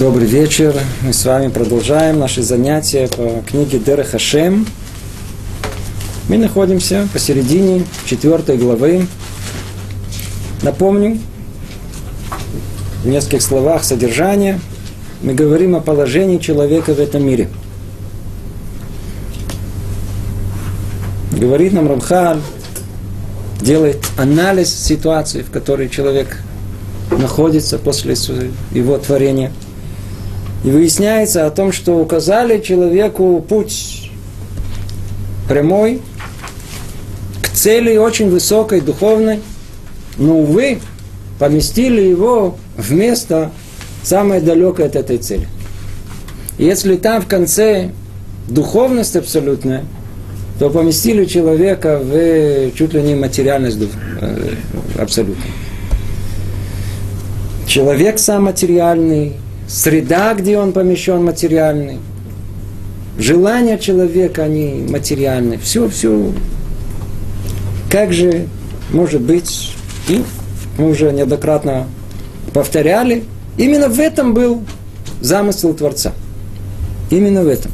Добрый вечер. Мы с вами продолжаем наши занятия по книге Дера Хашем. Мы находимся посередине четвертой главы. Напомню, в нескольких словах содержание. Мы говорим о положении человека в этом мире. Говорит нам Рамхаль, делает анализ ситуации, в которой человек находится после его творения. И выясняется о том, что указали человеку путь прямой, к цели очень высокой, духовной, но, увы, поместили его в место самое далекое от этой цели. И если там в конце духовность абсолютная, то поместили человека в чуть ли не материальность э, абсолютно. Человек сам материальный, среда, где он помещен, материальный. Желания человека, они материальные. Все, все. Как же может быть, и мы уже неоднократно повторяли, именно в этом был замысел Творца. Именно в этом.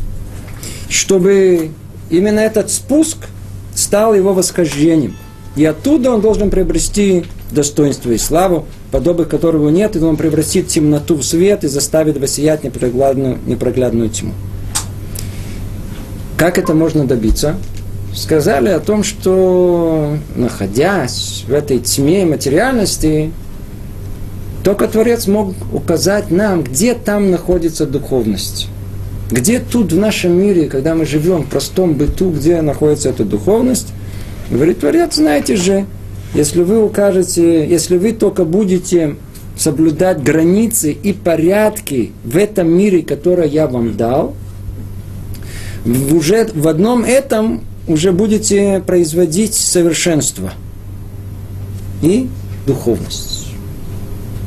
Чтобы именно этот спуск стал его восхождением. И оттуда он должен приобрести достоинство и славу, подобных которого нет, и он превратит темноту в свет и заставит воссиять непроглядную, непроглядную тьму. Как это можно добиться? Сказали о том, что находясь в этой тьме материальности, только Творец мог указать нам, где там находится духовность. Где тут в нашем мире, когда мы живем в простом быту, где находится эта духовность, говорит Творец, знаете же, если вы укажете, если вы только будете соблюдать границы и порядки в этом мире, который я вам дал, уже в одном этом уже будете производить совершенство и духовность.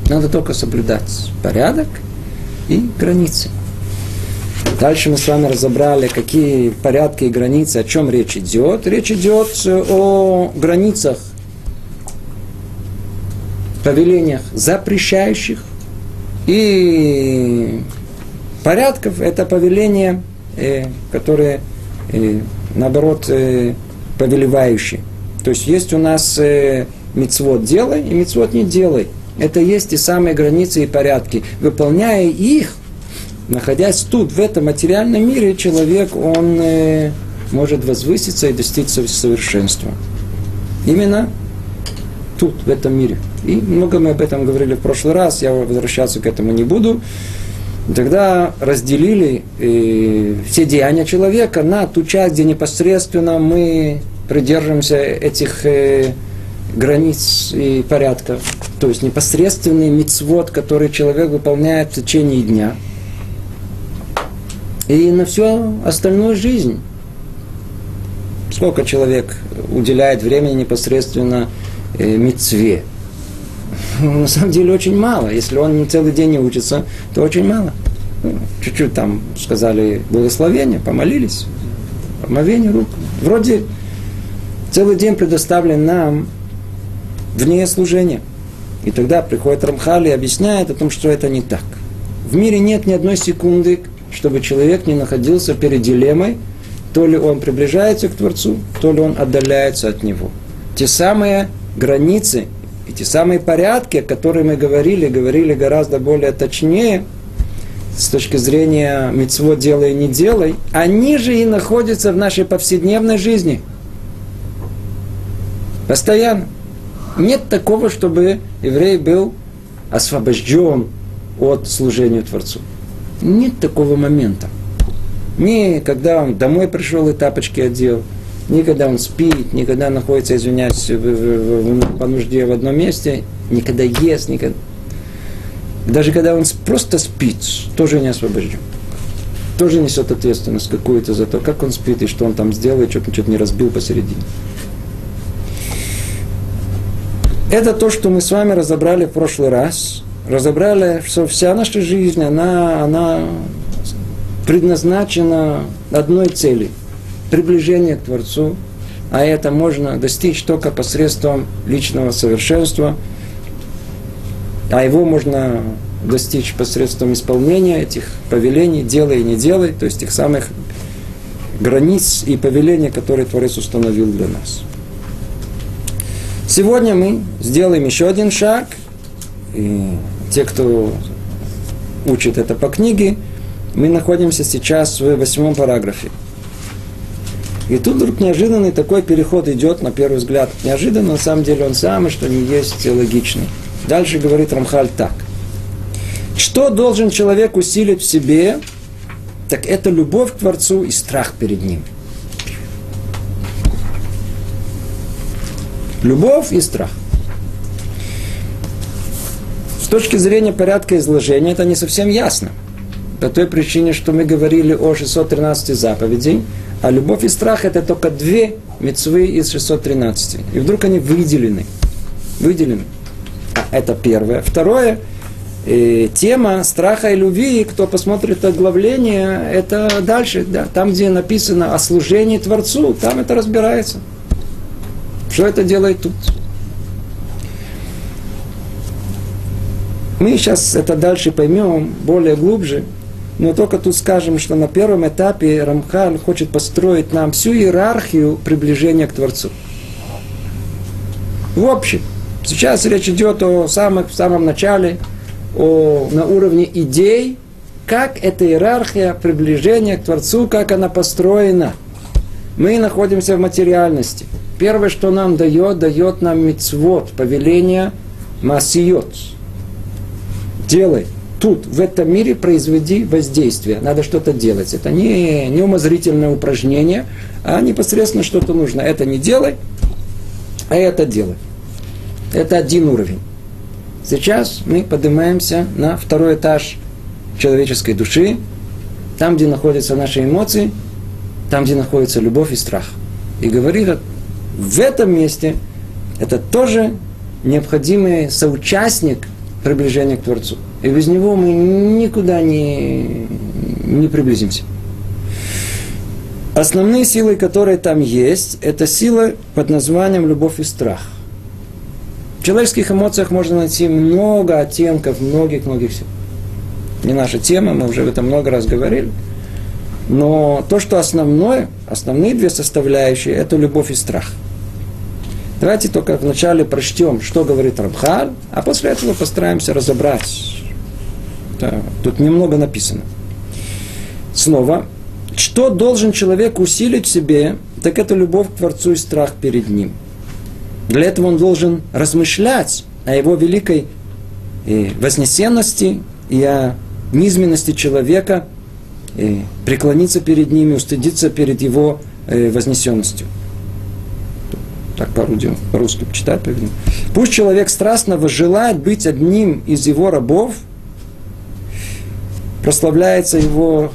Надо только соблюдать порядок и границы. Дальше мы с вами разобрали, какие порядки и границы, о чем речь идет. Речь идет о границах повелениях запрещающих и порядков это повеления, э, которые э, наоборот э, повелевающие. То есть есть у нас мицвод делай и мицвод не делай. Это есть и самые границы и порядки. Выполняя их, находясь тут, в этом материальном мире, человек, он э, может возвыситься и достичь совершенства. Именно тут, в этом мире. И много мы об этом говорили в прошлый раз, я возвращаться к этому не буду. Тогда разделили э, все деяния человека на ту часть, где непосредственно мы придерживаемся этих э, границ и порядков. То есть непосредственный мицвод, который человек выполняет в течение дня. И на всю остальную жизнь. Сколько человек уделяет времени непосредственно э, мицве? на самом деле очень мало. Если он целый день не учится, то очень мало. Ну, чуть-чуть там сказали благословение, помолились, помовение рук. Вроде целый день предоставлен нам вне служения. И тогда приходит Рамхали и объясняет о том, что это не так. В мире нет ни одной секунды, чтобы человек не находился перед дилеммой, то ли он приближается к Творцу, то ли он отдаляется от Него. Те самые границы эти самые порядки, о которых мы говорили, говорили гораздо более точнее, с точки зрения мецво делай, не делай, они же и находятся в нашей повседневной жизни. Постоянно. Нет такого, чтобы еврей был освобожден от служения Творцу. Нет такого момента. Не когда он домой пришел и тапочки одел – Никогда он спит, никогда находится, извиняюсь, в, по нужде в одном месте, никогда ест, никогда. Даже когда он просто спит, тоже не освобожден. Тоже несет ответственность какую-то за то, как он спит и что он там сделает, что-то что не разбил посередине. Это то, что мы с вами разобрали в прошлый раз. Разобрали, что вся наша жизнь, она, она предназначена одной цели – приближение к Творцу, а это можно достичь только посредством личного совершенства, а его можно достичь посредством исполнения этих повелений, делай и не делай, то есть тех самых границ и повелений, которые Творец установил для нас. Сегодня мы сделаем еще один шаг, и те, кто учит это по книге, мы находимся сейчас в восьмом параграфе. И тут вдруг неожиданный такой переход идет, на первый взгляд, неожиданно, на самом деле он самый, что не есть логичный. Дальше говорит Рамхаль так. Что должен человек усилить в себе, так это любовь к Творцу и страх перед Ним. Любовь и страх. С точки зрения порядка изложения это не совсем ясно. По той причине, что мы говорили о 613 заповедей, а любовь и страх это только две мецвы из 613. И вдруг они выделены. Выделены. А это первое. Второе, э, тема страха и любви, кто посмотрит оглавление, это дальше, да, там, где написано о служении Творцу, там это разбирается. Что это делает тут? Мы сейчас это дальше поймем более глубже, но только тут скажем, что на первом этапе Рамхаль хочет построить нам всю иерархию приближения к Творцу. В общем, сейчас речь идет о самых, в самом начале, о, на уровне идей, как эта иерархия приближения к Творцу, как она построена. Мы находимся в материальности. Первое, что нам дает, дает нам мицвод, повеление масиот. Делай тут, в этом мире, произведи воздействие. Надо что-то делать. Это не, не умозрительное упражнение, а непосредственно что-то нужно. Это не делай, а это делай. Это один уровень. Сейчас мы поднимаемся на второй этаж человеческой души, там, где находятся наши эмоции, там, где находится любовь и страх. И говорит, в этом месте это тоже необходимый соучастник приближения к Творцу. И без него мы никуда не, не приблизимся. Основные силы, которые там есть, это сила под названием любовь и страх. В человеческих эмоциях можно найти много оттенков, многих-многих сил. Не наша тема, мы уже об этом много раз говорили. Но то, что основное, основные две составляющие, это любовь и страх. Давайте только вначале прочтем, что говорит Рабхаль, а после этого постараемся разобрать, да, тут немного написано. Снова, что должен человек усилить в себе, так это любовь к Творцу и страх перед Ним. Для этого он должен размышлять о его великой э, вознесенности и о низменности человека, и преклониться перед ними, устыдиться перед его э, вознесенностью. Так по-русски по почитать, повинен. Пусть человек страстно желает быть одним из его рабов – прославляется его,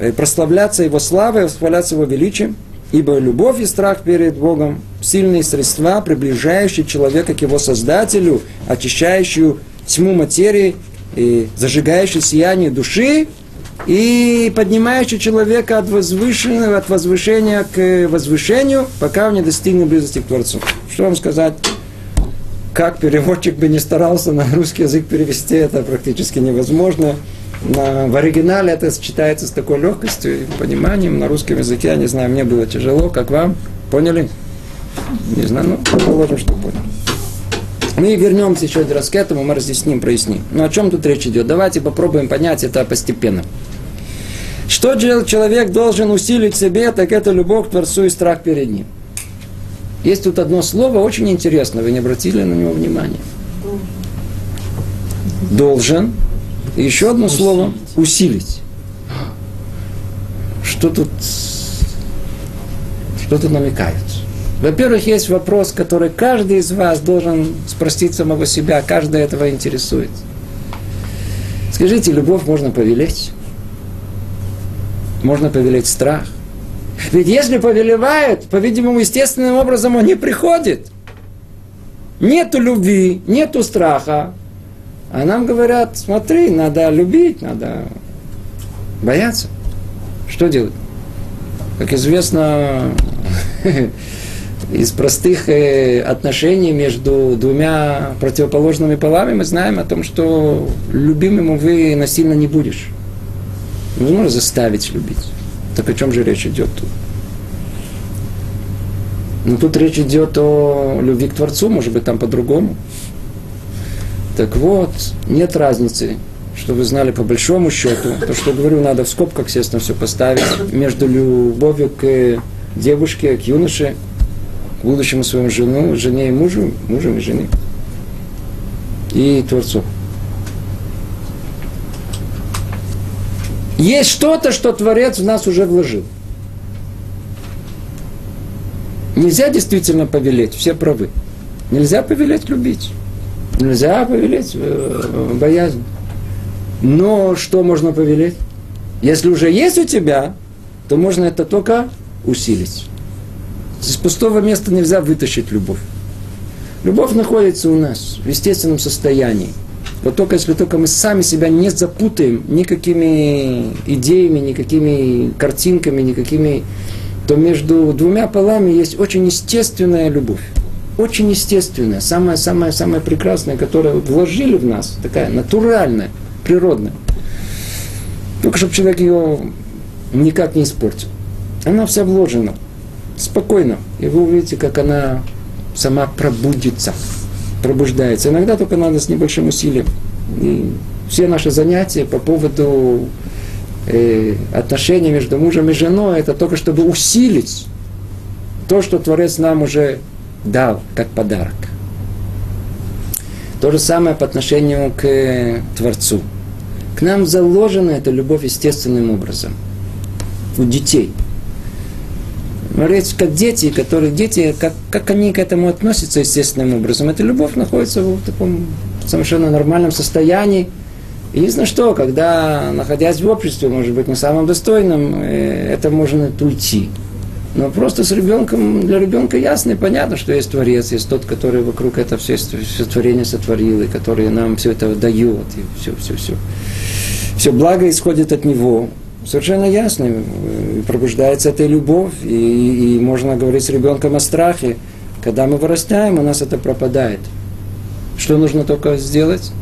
э, прославляться его славой, восхваляться его величием, ибо любовь и страх перед Богом – сильные средства, приближающие человека к его Создателю, очищающие тьму материи, и зажигающие сияние души и поднимающий человека от возвышенного, от возвышения к возвышению, пока он не достигнет близости к Творцу. Что вам сказать? Как переводчик бы не старался на русский язык перевести, это практически невозможно на, в оригинале это читается с такой легкостью и пониманием. На русском языке, я не знаю, мне было тяжело, как вам. Поняли? Не знаю, ну, положим, что поняли. Мы вернемся еще один раз к этому, мы разъясним, проясним. Но о чем тут речь идет? Давайте попробуем понять это постепенно. Что человек должен усилить в себе, так это любовь к Творцу и страх перед Ним. Есть тут одно слово очень интересное, вы не обратили на него внимания. Должен и еще одно усилить. слово – усилить. Что тут, что тут намекает? Во-первых, есть вопрос, который каждый из вас должен спросить самого себя, каждый этого интересует. Скажите, любовь можно повелеть? Можно повелеть страх? Ведь если повелевает, по-видимому, естественным образом он не приходит. Нету любви, нету страха, а нам говорят, смотри, надо любить, надо бояться. Что делать? Как известно, из простых э, отношений между двумя противоположными полами мы знаем о том, что любимому вы насильно не будешь. Невозможно заставить любить. Так о чем же речь идет тут? Ну, тут речь идет о любви к Творцу, может быть, там по-другому. Так вот, нет разницы, что вы знали по большому счету. То, что говорю, надо в скобках, естественно, все поставить. Между любовью к девушке, к юноше, к будущему своему жену, жене и мужу, мужем и жене. И Творцу. Есть что-то, что Творец в нас уже вложил. Нельзя действительно повелеть, все правы. Нельзя повелеть любить. Нельзя повелеть э, боязнь. Но что можно повелеть? Если уже есть у тебя, то можно это только усилить. Из пустого места нельзя вытащить любовь. Любовь находится у нас в естественном состоянии. Вот только если только мы сами себя не запутаем никакими идеями, никакими картинками, никакими то между двумя полами есть очень естественная любовь. Очень естественная, самая-самая-самая прекрасная, которую вложили в нас, такая натуральная, природная. Только чтобы человек ее никак не испортил. Она вся вложена. Спокойно. И вы увидите, как она сама пробудится, пробуждается. Иногда только надо с небольшим усилием. И все наши занятия по поводу э, отношения между мужем и женой, это только чтобы усилить то, что Творец нам уже дал как подарок. То же самое по отношению к э, Творцу. К нам заложена эта любовь естественным образом. У детей. Речь как дети, которые дети, как, как они к этому относятся естественным образом. Эта любовь находится в таком совершенно нормальном состоянии. Единственное, что, когда, находясь в обществе, может быть, не самым достойным, э, это можно уйти. Но просто с ребенком, для ребенка ясно и понятно, что есть Творец, есть тот, который вокруг это все, все творение сотворил, и который нам все это дает, и все, все, все. Все благо исходит от Него. Совершенно ясно. И пробуждается эта любовь, и, и можно говорить с ребенком о страхе. Когда мы вырастаем, у нас это пропадает. Что нужно только сделать?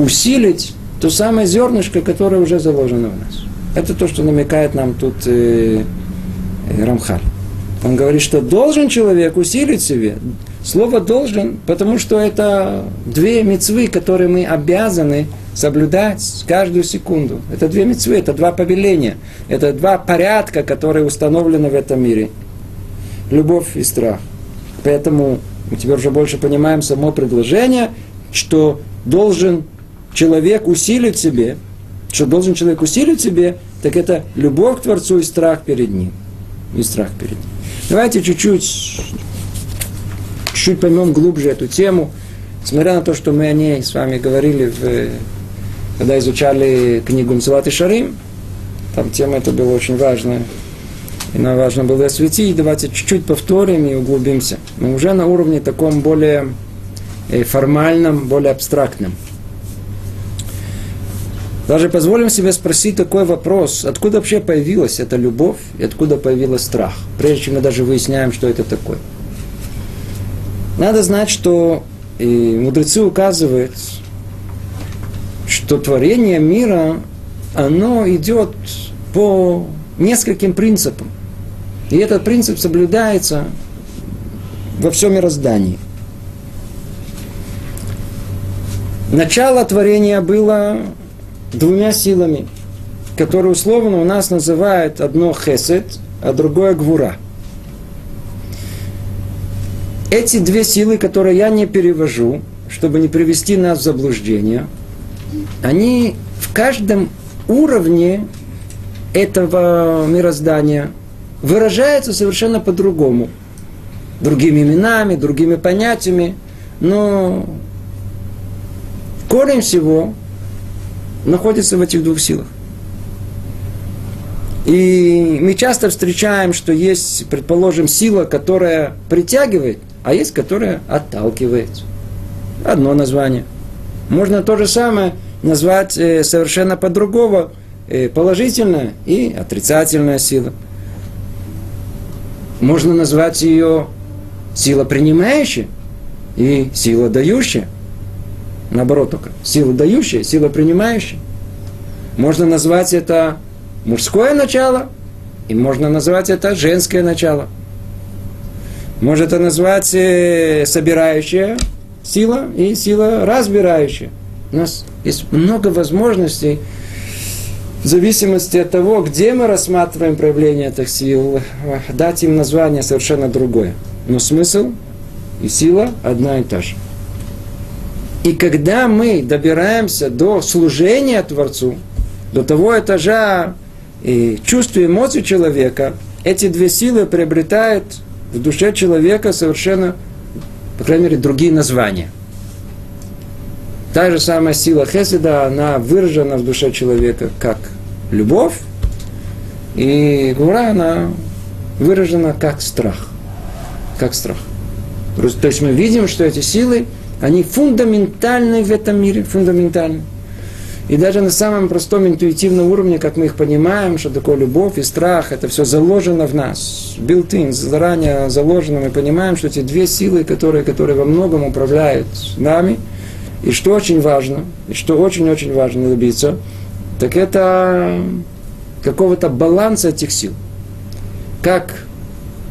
усилить то самое зернышко, которое уже заложено в нас. Это то, что намекает нам тут э, э, Рамхаль. Он говорит, что должен человек усилить себе. Слово должен, потому что это две мецвы, которые мы обязаны соблюдать каждую секунду. Это две мецвы, это два повеления, это два порядка, которые установлены в этом мире. Любовь и страх. Поэтому мы теперь уже больше понимаем само предложение, что должен человек усилит себе, что должен человек усилить себе, так это любовь к Творцу и страх перед Ним. И страх перед Ним. Давайте чуть-чуть, чуть-чуть поймем глубже эту тему, несмотря на то, что мы о ней с вами говорили, в, когда изучали книгу Мцелат и Шарим, там тема эта была очень важная, и нам важно было осветить, давайте чуть-чуть повторим и углубимся. Но уже на уровне таком более э, формальном, более абстрактном – даже позволим себе спросить такой вопрос, откуда вообще появилась эта любовь и откуда появился страх, прежде чем мы даже выясняем, что это такое. Надо знать, что и мудрецы указывают, что творение мира, оно идет по нескольким принципам. И этот принцип соблюдается во всем мироздании. Начало творения было двумя силами, которые условно у нас называют одно хесед, а другое гвура. Эти две силы, которые я не перевожу, чтобы не привести нас в заблуждение, они в каждом уровне этого мироздания выражаются совершенно по-другому. Другими именами, другими понятиями, но корень всего находится в этих двух силах. И мы часто встречаем, что есть, предположим, сила, которая притягивает, а есть, которая отталкивает. Одно название. Можно то же самое назвать э, совершенно по-другому. Э, положительная и отрицательная сила. Можно назвать ее сила принимающая и сила дающая. Наоборот только. Сила дающая, сила принимающая. Можно назвать это мужское начало, и можно назвать это женское начало. Можно это назвать э, собирающая сила и сила разбирающая. У нас есть много возможностей в зависимости от того, где мы рассматриваем проявление этих сил, дать им название совершенно другое. Но смысл и сила одна и та же. И когда мы добираемся до служения Творцу, до того этажа и чувств и эмоций человека, эти две силы приобретают в душе человека совершенно, по крайней мере, другие названия. Та же самая сила Хеседа, она выражена в душе человека как любовь, и Гура, она выражена как страх. Как страх. То есть мы видим, что эти силы, они фундаментальны в этом мире, фундаментальны. И даже на самом простом интуитивном уровне, как мы их понимаем, что такое любовь и страх, это все заложено в нас, built-in, заранее заложено, мы понимаем, что эти две силы, которые, которые во многом управляют нами, и что очень важно, и что очень-очень важно добиться, так это какого-то баланса этих сил. Как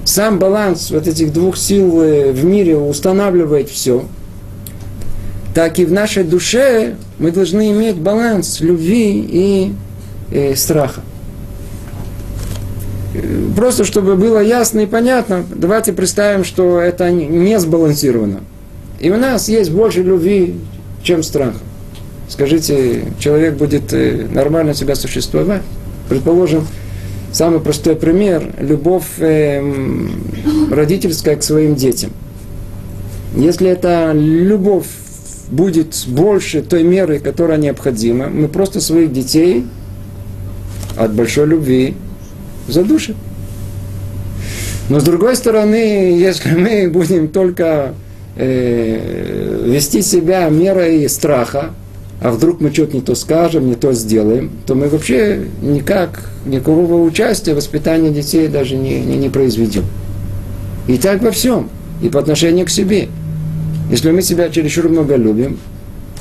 сам баланс вот этих двух сил э, в мире устанавливает все, так и в нашей душе мы должны иметь баланс любви и э, страха. Просто чтобы было ясно и понятно, давайте представим, что это не сбалансировано. И у нас есть больше любви, чем страха. Скажите, человек будет э, нормально себя существовать? Предположим, Самый простой пример – любовь э, родительская к своим детям. Если эта любовь будет больше той меры, которая необходима, мы просто своих детей от большой любви задушим. Но с другой стороны, если мы будем только э, вести себя мерой страха, а вдруг мы что-то не то скажем, не то сделаем, то мы вообще никак, никакого участия в воспитании детей даже не, не, не произведем. И так во всем, и по отношению к себе. Если мы себя чересчур много любим,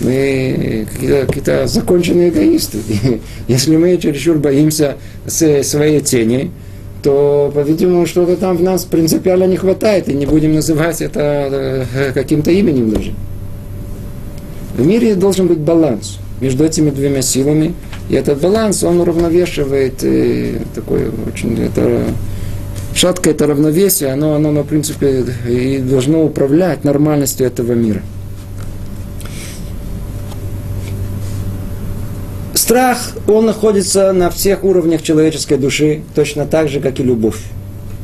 мы какие-то, какие законченные эгоисты. Если мы чересчур боимся своей тени, то, по-видимому, что-то там в нас принципиально не хватает, и не будем называть это э, каким-то именем даже. В мире должен быть баланс между этими двумя силами. И этот баланс, он уравновешивает э, такое очень это, шаткое это равновесие, оно, оно, оно, в принципе, и должно управлять нормальностью этого мира. Страх, он находится на всех уровнях человеческой души, точно так же, как и любовь.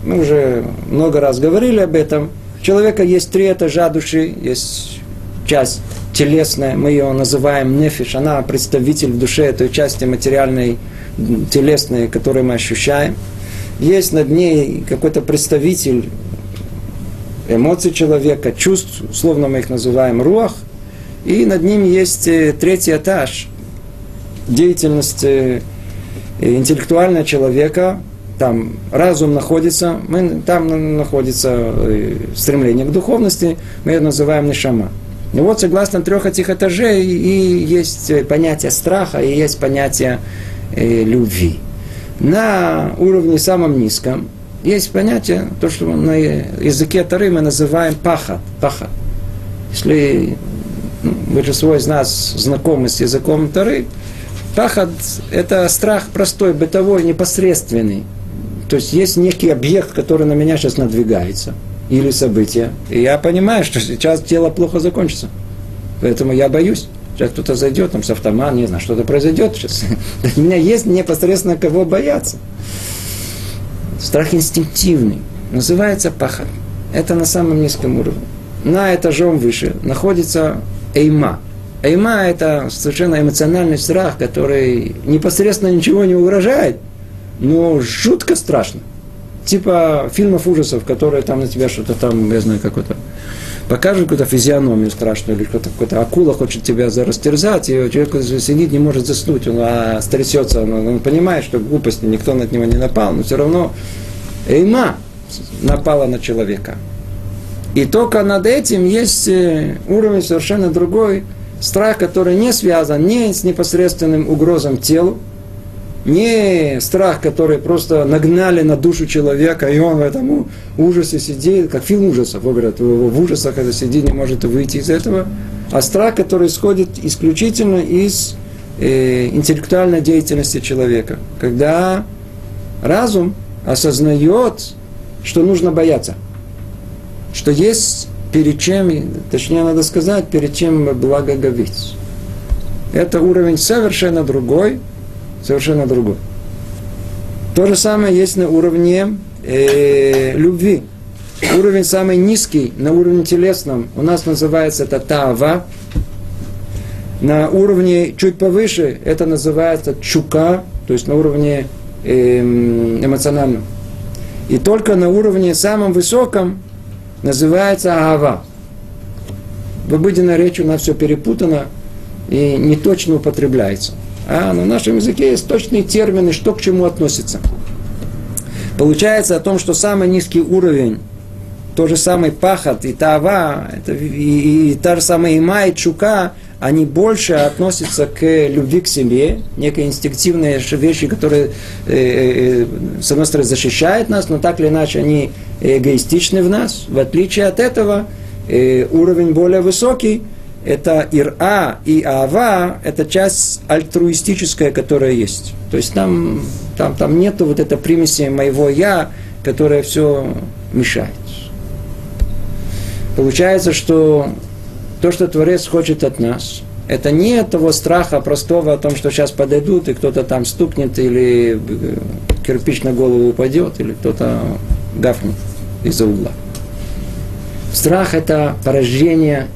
Мы уже много раз говорили об этом. У человека есть три этажа души, есть часть телесная, мы ее называем нефиш, она представитель в душе той части материальной, телесной, которую мы ощущаем. Есть над ней какой-то представитель эмоций человека, чувств, условно мы их называем руах, и над ним есть э, третий этаж деятельности э, интеллектуального человека, там разум находится, мы, там находится э, стремление к духовности, мы это называем нишама. И вот согласно трех этих этажей и есть понятие страха, и есть понятие любви. На уровне самом низком есть понятие, то, что на языке Тары мы называем паха. паха. Если ну, большинство из нас знакомы с языком Тары, пахат – это страх простой, бытовой, непосредственный. То есть есть некий объект, который на меня сейчас надвигается – или события, и я понимаю, что сейчас дело плохо закончится. Поэтому я боюсь. Сейчас кто-то зайдет, там с автомата, не знаю, что-то произойдет сейчас. У меня есть непосредственно кого бояться. Страх инстинктивный. Называется пахат. Это на самом низком уровне. На этажом выше находится эйма. Эйма – это совершенно эмоциональный страх, который непосредственно ничего не угрожает, но жутко страшно типа фильмов ужасов, которые там на тебя что-то там, я знаю, какой-то покажут какую-то физиономию страшную, или кто-то, какой-то акула хочет тебя растерзать, и человек сидит, не может заснуть, он а, стрясется, он, он понимает, что глупости, никто на него не напал, но все равно эйма, напала на человека. И только над этим есть э, уровень совершенно другой, страх, который не связан ни с непосредственным угрозом телу, не страх, который просто нагнали на душу человека, и он в этом ужасе сидит, как фильм ужасов, говорят, в ужасах это сидит, не может выйти из этого, а страх, который исходит исключительно из э, интеллектуальной деятельности человека, когда разум осознает, что нужно бояться, что есть перед чем, точнее надо сказать, перед чем благоговеть. Это уровень совершенно другой, совершенно другой. То же самое есть на уровне э, любви. Уровень самый низкий, на уровне телесном, у нас называется это тава. На уровне чуть повыше это называется чука, то есть на уровне э, эмоциональном. И только на уровне самом высоком называется ава. В обыденной речи у нас все перепутано и не точно употребляется. А на нашем языке есть точные термины, что к чему относится. Получается о том, что самый низкий уровень, то же самый пахот и тава, это, и, и та же самая има и чука, они больше относятся к любви к себе, некие инстинктивные вещи, которые, э, э, с одной стороны, защищают нас, но так или иначе они эгоистичны в нас. В отличие от этого, э, уровень более высокий – это ира и ава, это часть альтруистическая, которая есть. То есть там, там, там нету вот этой примеси моего я, которая все мешает. Получается, что то, что Творец хочет от нас, это не того страха простого о том, что сейчас подойдут, и кто-то там стукнет, или э, кирпич на голову упадет, или кто-то гафнет из-за угла. Страх – это порождение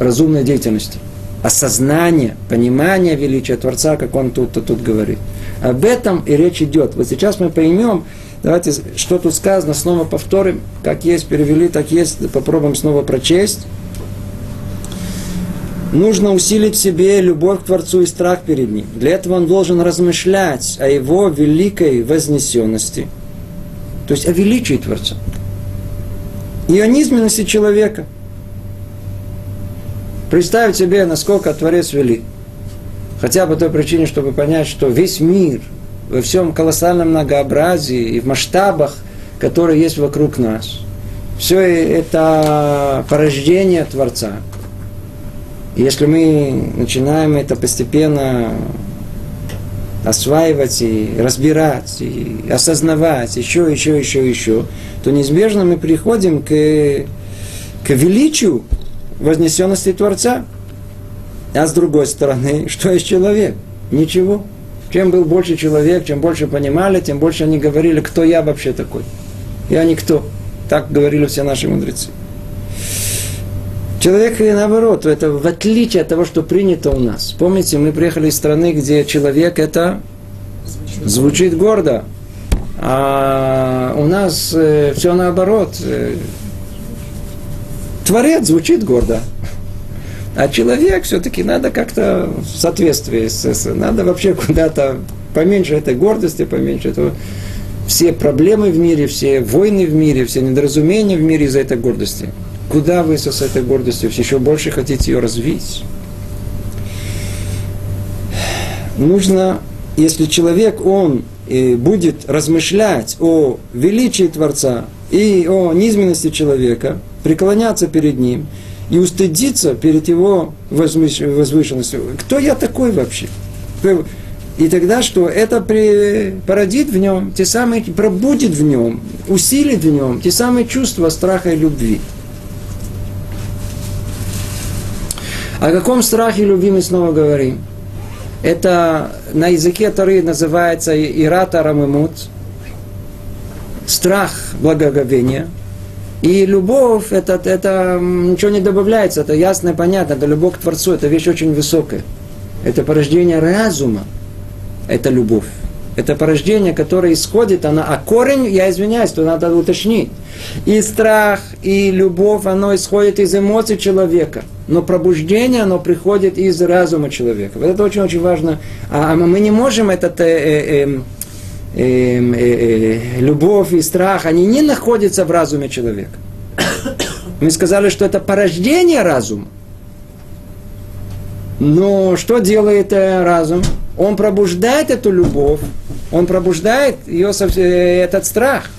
разумной деятельности. Осознание, понимание величия Творца, как он тут, тут, тут говорит. Об этом и речь идет. Вот сейчас мы поймем, давайте, что тут сказано, снова повторим, как есть, перевели, так есть, попробуем снова прочесть. Нужно усилить в себе любовь к Творцу и страх перед Ним. Для этого он должен размышлять о его великой вознесенности, то есть о величии Творца и о низменности человека – Представить себе, насколько Творец велик. Хотя по той причине, чтобы понять, что весь мир во всем колоссальном многообразии и в масштабах, которые есть вокруг нас, все это порождение Творца. Если мы начинаем это постепенно осваивать и разбирать, и осознавать еще, еще, еще, еще, то неизбежно мы приходим к, к величию вознесенности Творца. А с другой стороны, что есть человек? Ничего. Чем был больше человек, чем больше понимали, тем больше они говорили, кто я вообще такой. Я никто. Так говорили все наши мудрецы. Человек, наоборот, это в отличие от того, что принято у нас. Помните, мы приехали из страны, где человек это звучит гордо. А у нас э, все наоборот. Творец звучит гордо. А человек все-таки надо как-то в соответствии с, надо вообще куда-то поменьше этой гордости, поменьше этого. Все проблемы в мире, все войны в мире, все недоразумения в мире из-за этой гордости. Куда вы с этой гордостью еще больше хотите ее развить? Нужно, если человек, он э, будет размышлять о величии Творца и о низменности человека – преклоняться перед Ним и устыдиться перед Его возвышенностью. Кто я такой вообще? И тогда что? Это породит в нем те самые, пробудит в нем, усилит в нем те самые чувства страха и любви. О каком страхе и любви мы снова говорим? Это на языке Тары называется ирата рамымут, страх благоговения – и любовь, это, это ничего не добавляется, это ясно и понятно, это любовь к Творцу, это вещь очень высокая. Это порождение разума, это любовь. Это порождение, которое исходит, она, а корень, я извиняюсь, то надо уточнить. И страх, и любовь, оно исходит из эмоций человека. Но пробуждение, оно приходит из разума человека. Вот это очень-очень важно. А мы не можем этот, э, э, э, э, э, э, любовь и страх, они не находятся в разуме человека. Мы сказали, что это порождение разума. Но что делает э, разум? Он пробуждает эту любовь, он пробуждает ее, э, этот страх.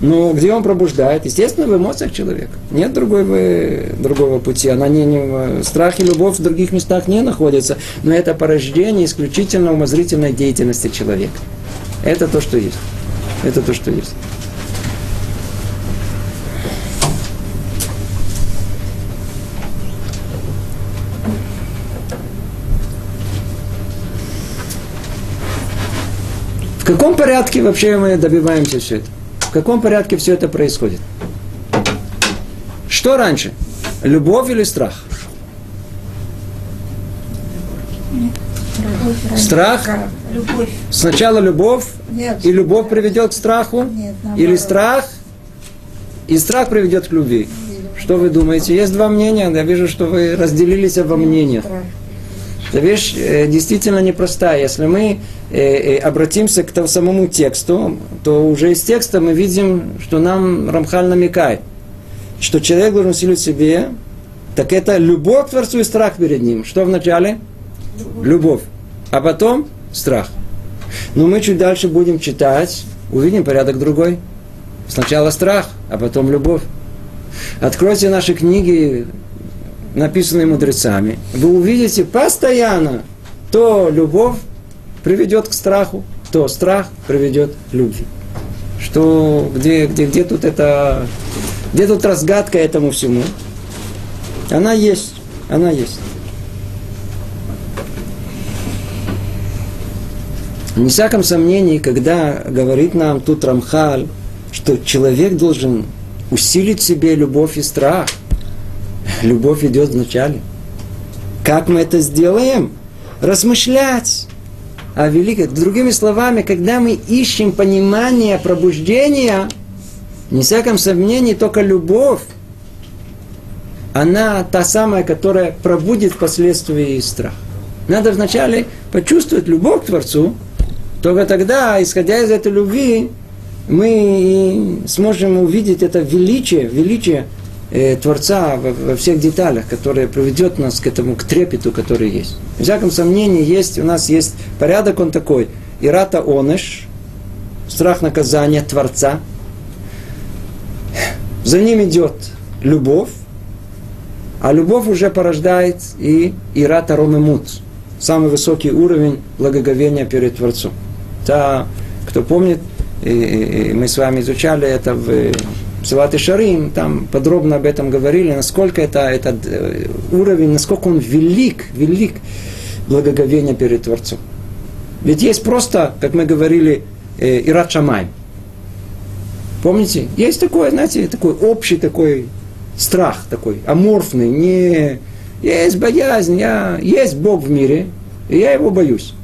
Но где он пробуждает? Естественно, в эмоциях человека. Нет другой, э, другого пути. Она не, не, страх и любовь в других местах не находятся. Но это порождение исключительно умозрительной деятельности человека. Это то, что есть. Это то, что есть. В каком порядке вообще мы добиваемся все это? В каком порядке все это происходит? Что раньше? Любовь или страх? Страх? Любовь. Сначала любовь, Нет. и любовь приведет к страху? Нет. Или страх, и страх приведет к любви? Что вы думаете? Есть два мнения. Я вижу, что вы разделились во мнениях. Эта вещь э, действительно непростая. Если мы э, э, обратимся к тому самому тексту, то уже из текста мы видим, что нам Рамхаль намекает, что человек должен усилить себе, так это любовь к Творцу и страх перед ним. Что вначале? Любовь. А потом страх. Но мы чуть дальше будем читать, увидим порядок другой. Сначала страх, а потом любовь. Откройте наши книги, написанные мудрецами. Вы увидите постоянно, то любовь приведет к страху, то страх приведет к любви. Что, где, где, где тут это, где тут разгадка этому всему? Она есть, она есть. Не всяком сомнении, когда говорит нам тут Рамхаль, что человек должен усилить в себе любовь и страх. Любовь идет вначале. Как мы это сделаем? Размышлять о великом. Другими словами, когда мы ищем понимание пробуждения, не всяком сомнении, только любовь, она та самая, которая пробудит впоследствии страх. Надо вначале почувствовать любовь к Творцу, только тогда, исходя из этой любви, мы сможем увидеть это величие, величие э, Творца во, во всех деталях, которое приведет нас к этому, к трепету, который есть. В всяком сомнении, есть, у нас есть порядок, он такой. Ирата оныш, страх наказания Творца. За ним идет любовь, а любовь уже порождает и ирата ромемут, самый высокий уровень благоговения перед Творцом. Да, кто помнит, мы с вами изучали это в Сават и Шарим, там подробно об этом говорили, насколько это, этот э, уровень, насколько он велик, велик благоговение перед Творцом. Ведь есть просто, как мы говорили, э, Ират Шамай. Помните? Есть такой, знаете, такой общий такой страх такой, аморфный, не... Есть боязнь, я... есть Бог в мире, и я его боюсь.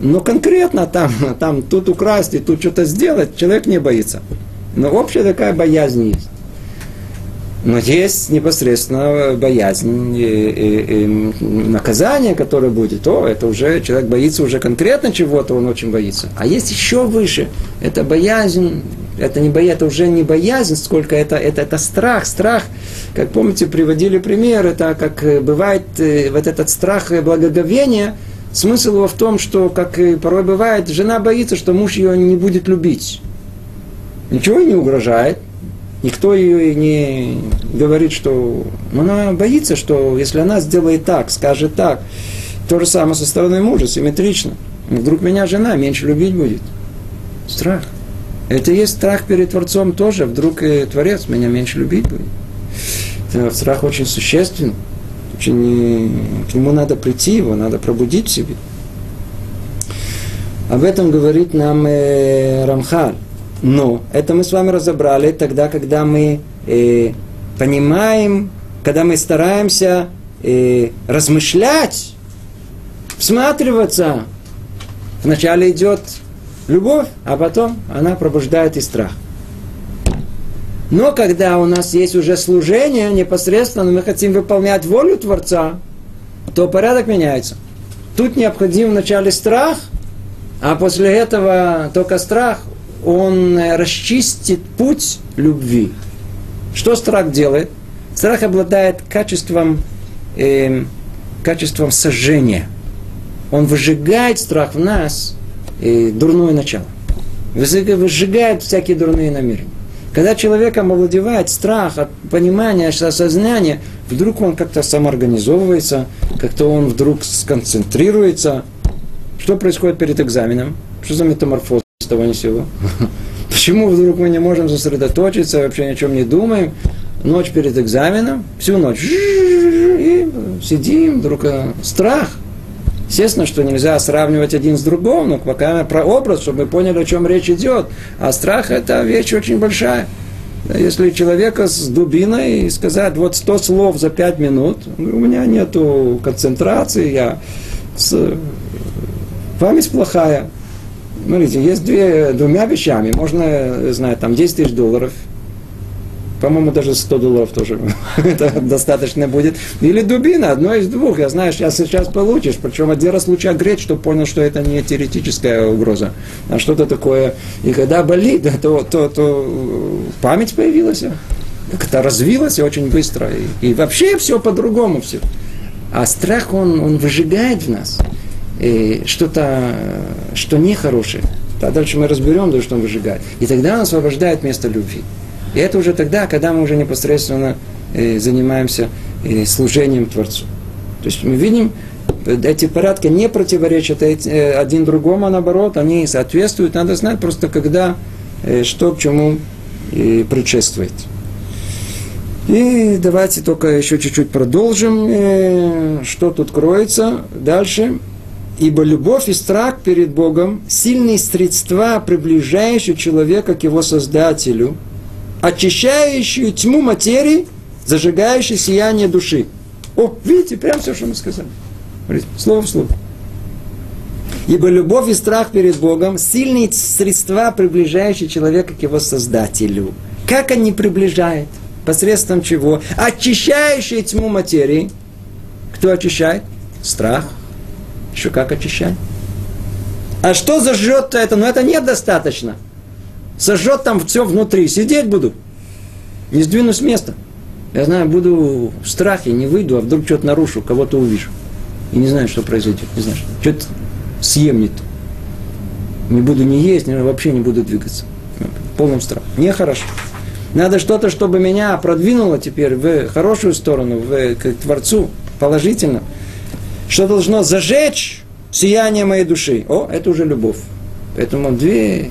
Но конкретно там, там тут украсть и тут что-то сделать, человек не боится. Но общая такая боязнь есть. Но есть непосредственно боязнь и, и, и наказание, которое будет, то это уже человек боится уже конкретно чего-то, он очень боится. А есть еще выше, это боязнь, это не боязнь, это уже не боязнь, сколько это, это, это страх, страх. Как помните, приводили пример, это как бывает вот этот страх благоговения, Смысл его в том, что, как и порой бывает, жена боится, что муж ее не будет любить. Ничего ей не угрожает, никто ее не говорит, что... Она боится, что если она сделает так, скажет так, то же самое со стороны мужа, симметрично. Вдруг меня жена меньше любить будет. Страх. Это есть страх перед Творцом тоже. Вдруг и Творец меня меньше любить будет. Это страх очень существенный. Очень, к нему надо прийти, его надо пробудить в себе. Об этом говорит нам э, Рамхаль. Но это мы с вами разобрали тогда, когда мы э, понимаем, когда мы стараемся э, размышлять, всматриваться. Вначале идет любовь, а потом она пробуждает и страх. Но когда у нас есть уже служение непосредственно, мы хотим выполнять волю Творца, то порядок меняется. Тут необходим вначале страх, А после этого только страх, он расчистит путь любви. Что страх делает? Страх обладает качеством, э, качеством сожжения. Он выжигает страх в нас э, дурное начало. Выжигает всякие дурные намерения. Когда человеком овладевает страх от понимания, осознания, вдруг он как-то самоорганизовывается, как-то он вдруг сконцентрируется. Что происходит перед экзаменом? Что за метаморфоз с того ни сего? Почему вдруг мы не можем сосредоточиться, вообще ни о чем не думаем? Ночь перед экзаменом, всю ночь, и сидим, вдруг э, страх. Естественно, что нельзя сравнивать один с другим, но пока про образ, чтобы мы поняли, о чем речь идет. А страх – это вещь очень большая. Если человека с дубиной сказать вот сто слов за пять минут, у меня нет концентрации, я с... память плохая. Смотрите, есть две, двумя вещами. Можно, знаю, там 10 тысяч долларов – по-моему, даже 100 долларов тоже достаточно будет. Или дубина, одно из двух. Я знаю, сейчас сейчас получишь. Причем один раз лучше огреть, чтобы понял, что это не теоретическая угроза, а что-то такое. И когда болит, то, то, то память появилась. Как это развилось очень быстро. И, и вообще все по-другому все. А страх, он, он выжигает в нас что-то, что нехорошее. А дальше мы разберем, да, что он выжигает. И тогда он освобождает место любви. И это уже тогда, когда мы уже непосредственно э, занимаемся э, служением Творцу. То есть мы видим, эти порядки не противоречат э, один другому, а наоборот, они соответствуют. Надо знать просто, когда, что к чему предшествует. И давайте только еще чуть-чуть продолжим, что тут кроется дальше. Ибо любовь и страх перед Богом – сильные средства, приближающие человека к его Создателю – очищающую тьму материи, зажигающую сияние души. О, видите, прям все, что мы сказали. Слово в слово. Ибо любовь и страх перед Богом – сильные средства, приближающие человека к его Создателю. Как они приближают? Посредством чего? Очищающие тьму материи. Кто очищает? Страх. Еще как очищает? А что зажжет это? Но ну, это недостаточно сожжет там все внутри. Сидеть буду. Не сдвинусь с места. Я знаю, буду в страхе, не выйду, а вдруг что-то нарушу, кого-то увижу. И не знаю, что произойдет. Не знаю, что-то съем не то. Не буду не есть, вообще не буду двигаться. В полном страхе. Нехорошо. Надо что-то, чтобы меня продвинуло теперь в хорошую сторону, в, к Творцу, положительно. Что должно зажечь сияние моей души. О, это уже любовь. Поэтому две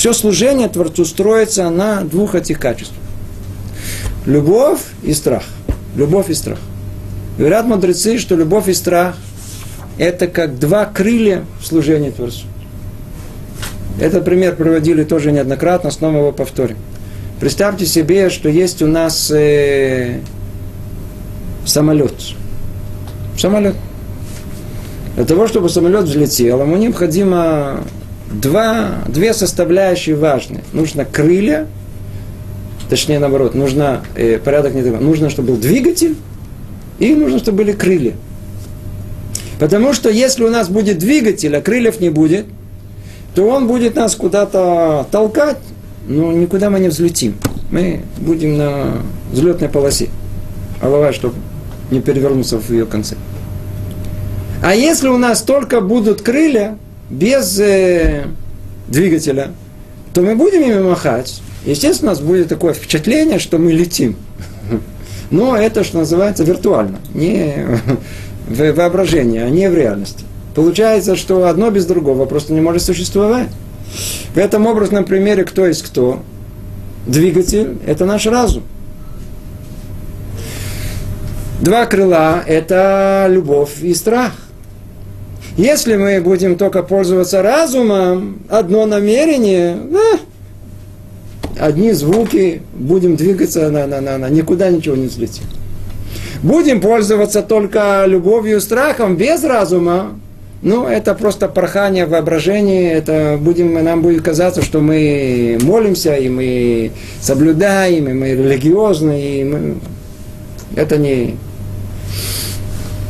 все служение Творцу строится на двух этих качествах. Любовь и страх. Любовь и страх. Говорят мудрецы, что любовь и страх – это как два крылья в служении Творцу. Этот пример проводили тоже неоднократно, снова его повторим. Представьте себе, что есть у нас э, самолет. Самолет. Для того, чтобы самолет взлетел, ему необходимо два, две составляющие важные. Нужно крылья, точнее наоборот, нужно э, порядок не такой. Нужно, чтобы был двигатель, и нужно, чтобы были крылья. Потому что если у нас будет двигатель, а крыльев не будет, то он будет нас куда-то толкать, но никуда мы не взлетим. Мы будем на взлетной полосе. Голова, чтобы не перевернуться в ее конце. А если у нас только будут крылья, без э, двигателя, то мы будем ими махать. Естественно, у нас будет такое впечатление, что мы летим. Но это, что называется, виртуально, не в воображении, а не в реальности. Получается, что одно без другого просто не может существовать. В этом образном примере кто есть кто? Двигатель – это наш разум. Два крыла – это любовь и страх – если мы будем только пользоваться разумом, одно намерение, э, одни звуки, будем двигаться, на, на, на, на, никуда ничего не взлетим. Будем пользоваться только любовью и страхом, без разума, ну, это просто порхание воображения, это будем, нам будет казаться, что мы молимся, и мы соблюдаем, и мы религиозны, и мы... Это не...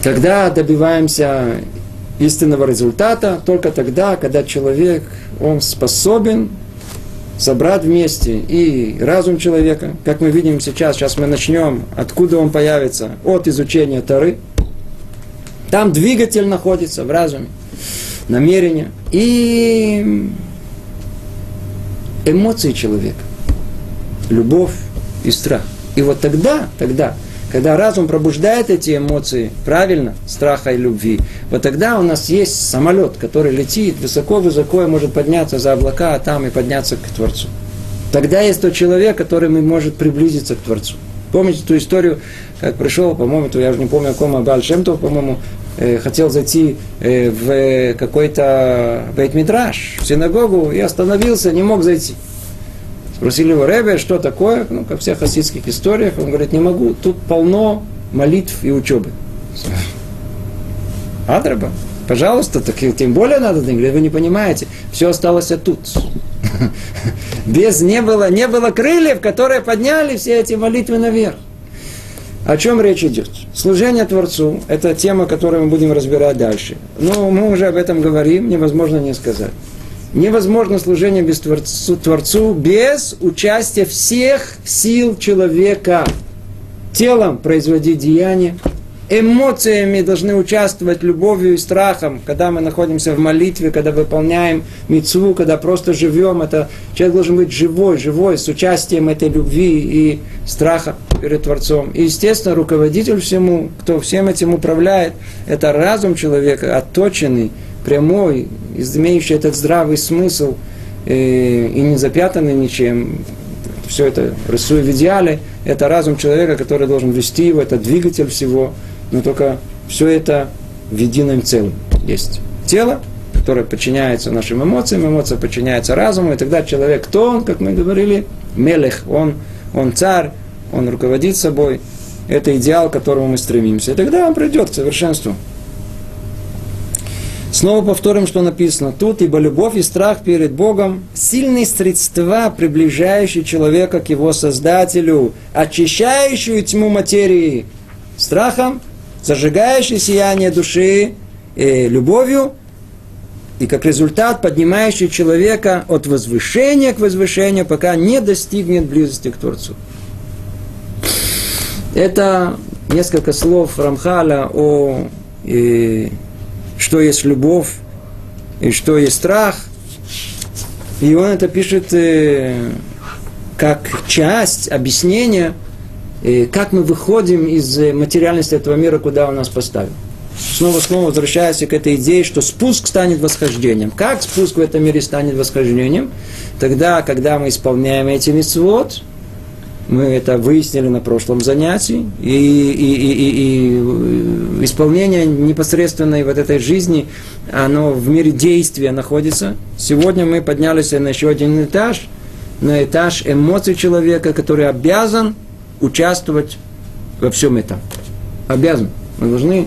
Когда добиваемся истинного результата только тогда, когда человек, он способен собрать вместе и разум человека, как мы видим сейчас, сейчас мы начнем, откуда он появится, от изучения Тары. Там двигатель находится в разуме, намерение и эмоции человека, любовь и страх. И вот тогда, тогда когда разум пробуждает эти эмоции правильно, страха и любви, вот тогда у нас есть самолет, который летит высоко-высоко и может подняться за облака, а там и подняться к Творцу. Тогда есть тот человек, который может приблизиться к Творцу. Помните ту историю, как пришел, по-моему, то я уже не помню, о ком Абаль по-моему, э, хотел зайти э, в какой-то бейтмитраж, в синагогу, и остановился, не мог зайти. Спросили его, Ребе, что такое? Ну, как всех хасидских историях. Он говорит, не могу, тут полно молитв и учебы. Адраба, пожалуйста, так тем более надо. Вы не понимаете, все осталось тут. Без не было, не было крыльев, которые подняли все эти молитвы наверх. О чем речь идет? Служение Творцу – это тема, которую мы будем разбирать дальше. Но мы уже об этом говорим, невозможно не сказать. Невозможно служение без Творцу, Творцу без участия всех сил человека. Телом производить деяние, эмоциями должны участвовать любовью и страхом, когда мы находимся в молитве, когда выполняем мецву, когда просто живем. Это человек должен быть живой, живой, с участием этой любви и страха перед Творцом. И, естественно, руководитель всему, кто всем этим управляет, это разум человека, отточенный, прямой, имеющий этот здравый смысл э, и не запятанный ничем, все это рисуя в идеале, это разум человека, который должен вести его, это двигатель всего, но только все это в едином целом есть. Тело, которое подчиняется нашим эмоциям, эмоция подчиняется разуму, и тогда человек, кто он, как мы говорили, мелех, он, он царь, он руководит собой, это идеал, к которому мы стремимся. И тогда он придет к совершенству. Снова повторим, что написано тут, ибо любовь и страх перед Богом – сильные средства, приближающие человека к его Создателю, очищающую тьму материи страхом, зажигающие сияние души э, любовью, и как результат поднимающий человека от возвышения к возвышению, пока не достигнет близости к Творцу. Это несколько слов Рамхаля о э, что есть любовь и что есть страх. И он это пишет э, как часть объяснения, э, как мы выходим из материальности этого мира, куда он нас поставил. Снова-снова возвращаясь к этой идее, что спуск станет восхождением. Как спуск в этом мире станет восхождением? Тогда, когда мы исполняем эти митцвот, мы это выяснили на прошлом занятии, и, и, и, и, и исполнение непосредственной вот этой жизни, оно в мире действия находится. Сегодня мы поднялись на еще один этаж, на этаж эмоций человека, который обязан участвовать во всем этом. Обязан. Мы должны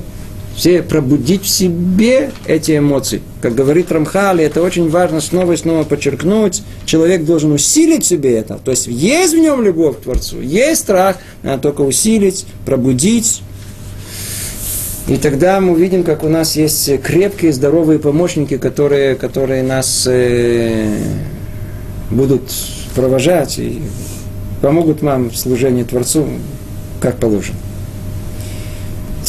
все пробудить в себе эти эмоции. Как говорит Рамхали, это очень важно снова и снова подчеркнуть. Человек должен усилить себе это. То есть есть в нем любовь к Творцу, есть страх, надо только усилить, пробудить. И тогда мы увидим, как у нас есть крепкие, здоровые помощники, которые, которые нас э, будут провожать и помогут нам в служении Творцу, как положено.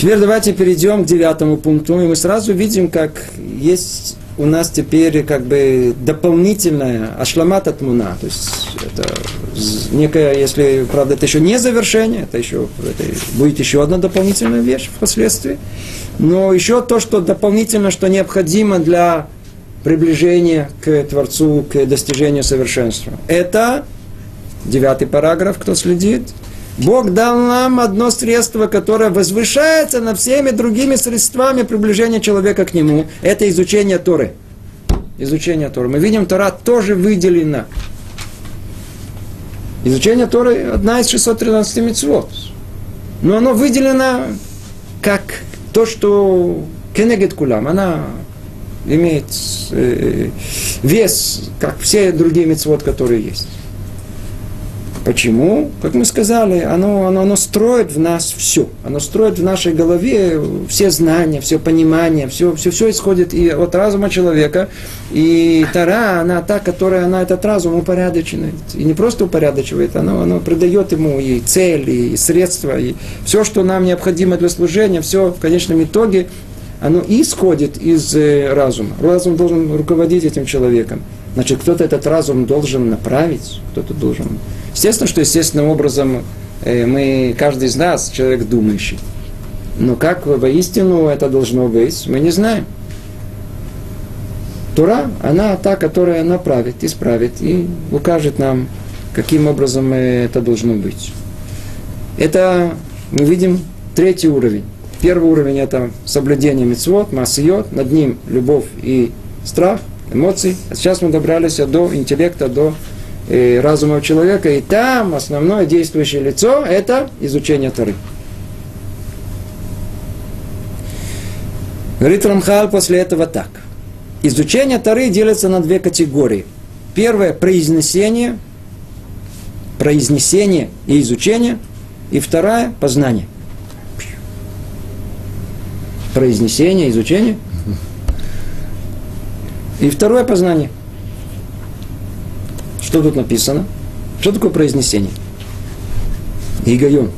Теперь давайте перейдем к девятому пункту, и мы сразу видим, как есть у нас теперь как бы дополнительная ашламат атмуна, то есть это некая, если, правда, это еще не завершение, это еще это будет еще одна дополнительная вещь впоследствии, но еще то, что дополнительно, что необходимо для приближения к Творцу, к достижению совершенства. Это девятый параграф, кто следит, Бог дал нам одно средство, которое возвышается над всеми другими средствами приближения человека к Нему. Это изучение Торы. Изучение Торы. Мы видим, Тора тоже выделена. Изучение Торы одна из 613 мецвод. Но оно выделено как то, что Кенегет Кулам. Она имеет э, вес, как все другие мецвод, которые есть. Почему? Как мы сказали, оно, оно, оно строит в нас все. Оно строит в нашей голове все знания, все понимание, все, все, все исходит и от разума человека. И Тара, она та, которая она этот разум упорядочивает. И не просто упорядочивает, оно, оно придает ему и цель, и средства, и все, что нам необходимо для служения, все в конечном итоге, оно исходит из э, разума. Разум должен руководить этим человеком. Значит, кто-то этот разум должен направить, кто-то должен Естественно, что естественным образом э, мы, каждый из нас, человек думающий. Но как воистину это должно быть, мы не знаем. Тура, она та, которая направит, исправит и укажет нам, каким образом это должно быть. Это мы видим третий уровень. Первый уровень это соблюдение мецвод, массиот, над ним любовь и страх, эмоции. А сейчас мы добрались до интеллекта, до и разума человека, и там основное действующее лицо – это изучение Тары. Говорит Рамхал после этого так. Изучение Тары делится на две категории. Первое – произнесение, произнесение и изучение. И вторая – познание. Произнесение, изучение. И второе – познание – что тут написано? Что такое произнесение? Игайон.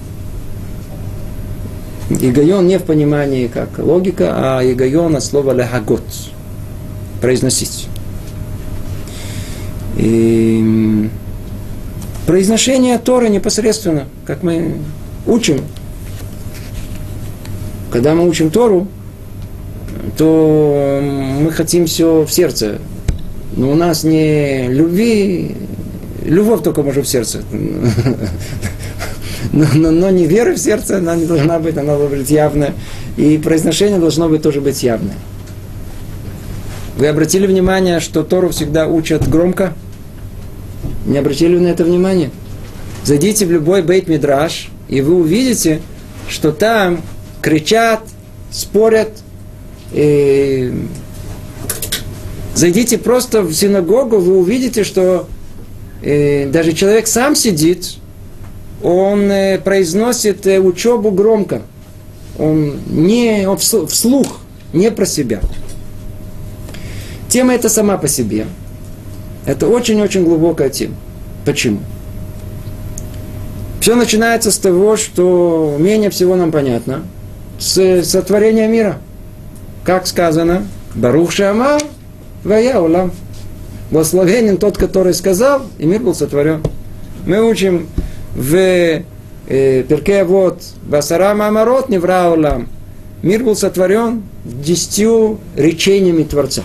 Игайон не в понимании как логика, а игайон от слова лехагот. Произносить. И произношение Торы непосредственно, как мы учим. Когда мы учим Тору, то мы хотим все в сердце но у нас не любви, любовь только может в сердце. Но, но, но не вера в сердце, она не должна быть, она должна быть явная. И произношение должно быть тоже быть явное. Вы обратили внимание, что Тору всегда учат громко? Не обратили на это внимание? Зайдите в любой бейт-мидраж, и вы увидите, что там кричат, спорят, Зайдите просто в синагогу, вы увидите, что э, даже человек сам сидит, он э, произносит э, учебу громко. Он не он вслух, не про себя. Тема эта сама по себе. Это очень-очень глубокая тема. Почему? Все начинается с того, что менее всего нам понятно, с сотворения мира. Как сказано, Барух Шамар, Вая. Благословенен тот, который сказал, и мир был сотворен. Мы учим в э, Перке вот Басарама Амарот Невра улам. Мир был сотворен десятью речениями Творца.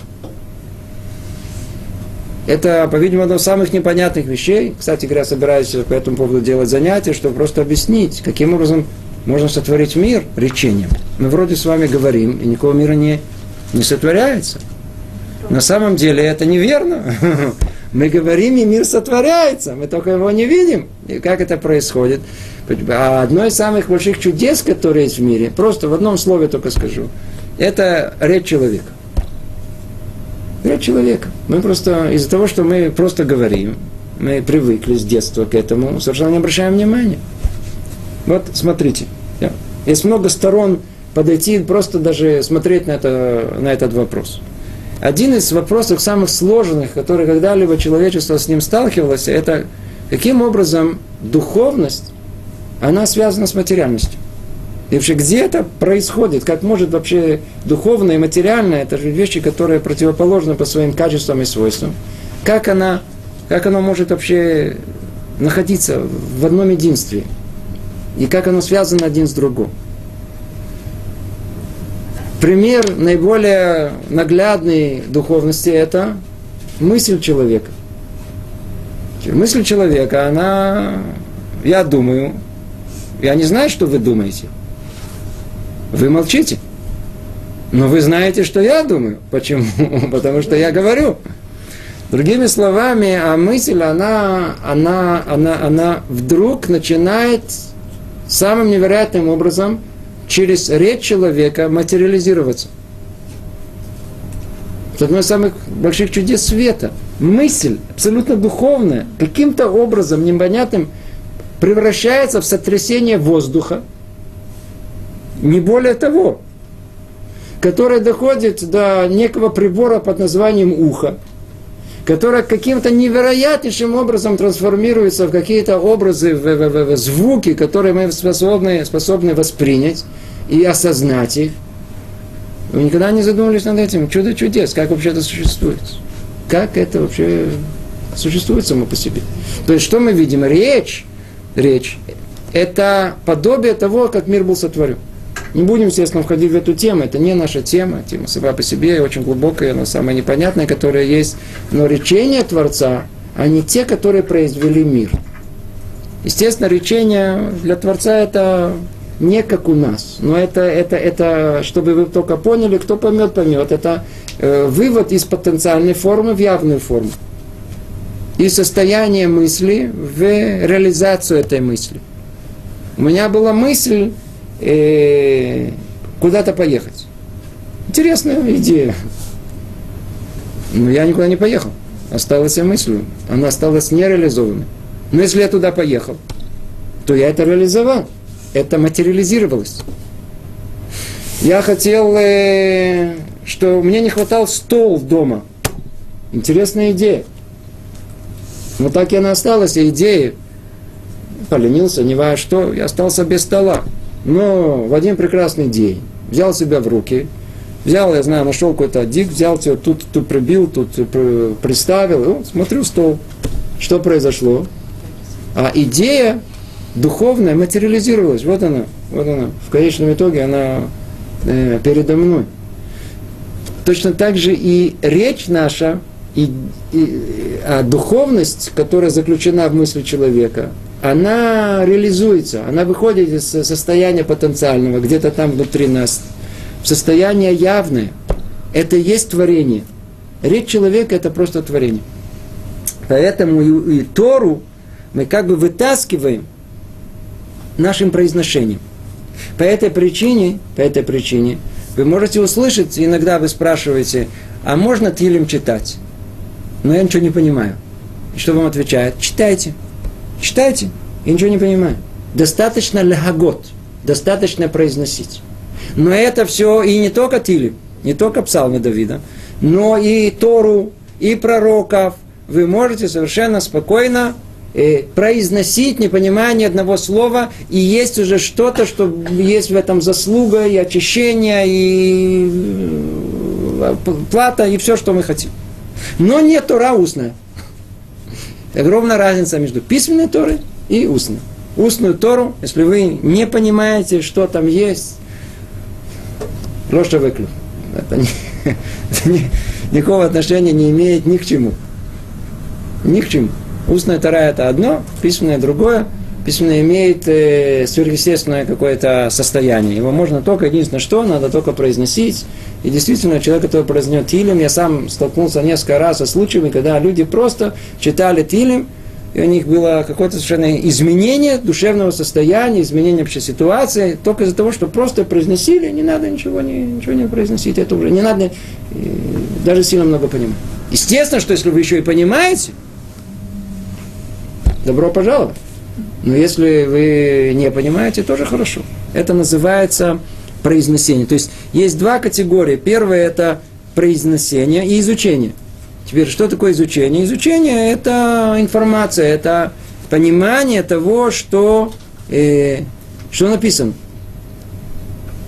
Это, по-видимому, одно из самых непонятных вещей. Кстати говоря, собираюсь по этому поводу делать занятия, чтобы просто объяснить, каким образом можно сотворить мир речением. Мы вроде с вами говорим, и никакого мира не, не сотворяется. На самом деле это неверно. Мы говорим, и мир сотворяется, мы только его не видим. И как это происходит? А одно из самых больших чудес, которые есть в мире, просто в одном слове только скажу, это речь человека. Речь человека. Мы просто, из-за того, что мы просто говорим, мы привыкли с детства к этому, совершенно не обращаем внимания. Вот, смотрите. Есть много сторон подойти, просто даже смотреть на, это, на этот вопрос. Один из вопросов самых сложных, который когда-либо человечество с ним сталкивалось, это каким образом духовность, она связана с материальностью. И вообще, где это происходит? Как может вообще духовное и материальное, это же вещи, которые противоположны по своим качествам и свойствам. Как она, как оно может вообще находиться в одном единстве? И как оно связано один с другим? пример наиболее наглядной духовности – это мысль человека. Мысль человека, она, я думаю, я не знаю, что вы думаете. Вы молчите. Но вы знаете, что я думаю. Почему? Потому что я говорю. Другими словами, а мысль, она, она, она, она вдруг начинает самым невероятным образом – через речь человека материализироваться. Это одно из самых больших чудес света. Мысль, абсолютно духовная, каким-то образом непонятным, превращается в сотрясение воздуха, не более того, которое доходит до некого прибора под названием ухо, которое каким-то невероятнейшим образом трансформируется в какие-то образы, в, в, в, в звуки, которые мы способны, способны воспринять и осознать их. Вы никогда не задумывались над этим? Чудо чудес, как вообще это существует? Как это вообще существует само по себе? То есть, что мы видим? Речь, речь, это подобие того, как мир был сотворен. Не будем, естественно, входить в эту тему. Это не наша тема. Тема сама по себе очень глубокая, но самая непонятная, которая есть. Но речения Творца, они те, которые произвели мир. Естественно, речение для Творца это не как у нас. Но это, это, это чтобы вы только поняли, кто поймет, поймет. Это э, вывод из потенциальной формы в явную форму. Из состояния мысли в реализацию этой мысли. У меня была мысль э, куда-то поехать. Интересная идея. Но я никуда не поехал. Осталась я мыслью. Она осталась нереализованной. Но если я туда поехал, то я это реализовал. Это материализировалось. Я хотел, э, что мне не хватал стол дома. Интересная идея. Но так и она осталась, идея. Поленился, не важно что, я остался без стола. Но в один прекрасный день взял себя в руки, взял, я знаю, нашел какой-то дик, взял тебя, тут, тут прибил, тут приставил, вот, смотрю стол. Что произошло? А идея духовная материализировалась. Вот она, вот она. В конечном итоге она э, передо мной. Точно так же и речь наша, и, и, а духовность, которая заключена в мысли человека, она реализуется, она выходит из состояния потенциального, где-то там внутри нас, в состояние явное. Это и есть творение. Речь человека – это просто творение. Поэтому и, и Тору мы как бы вытаскиваем нашим произношением. По этой причине, по этой причине, вы можете услышать, иногда вы спрашиваете, а можно Тилем читать? Но я ничего не понимаю. Что вам отвечает? Читайте. Читайте, я ничего не понимаю. Достаточно лягот, достаточно произносить. Но это все и не только Тили, не только псалмы Давида, но и Тору, и пророков. Вы можете совершенно спокойно э, произносить, не понимая ни одного слова, и есть уже что-то, что есть в этом заслуга, и очищение, и э, плата, и все, что мы хотим. Но не Тора устная. Огромная разница между письменной Торой и устной. Устную Тору, если вы не понимаете, что там есть, ложь выклю. Это, не, это не, никакого отношения не имеет ни к чему. Ни к чему. Устная Тора это одно, письменное другое. Письменное имеет э, сверхъестественное какое-то состояние. Его можно только, единственное что, надо только произносить. И действительно, человек, который произнес Тилем, я сам столкнулся несколько раз со случаями, когда люди просто читали Тилем, и у них было какое-то совершенно изменение душевного состояния, изменение вообще ситуации, только из-за того, что просто произносили, не надо ничего не, ничего не произносить, это уже не надо даже сильно много понимать. Естественно, что если вы еще и понимаете, добро пожаловать. Но если вы не понимаете, тоже хорошо. Это называется произнесение. То есть есть два категории. Первая это произнесение и изучение. Теперь, что такое изучение? Изучение – это информация, это понимание того, что, э, что написано.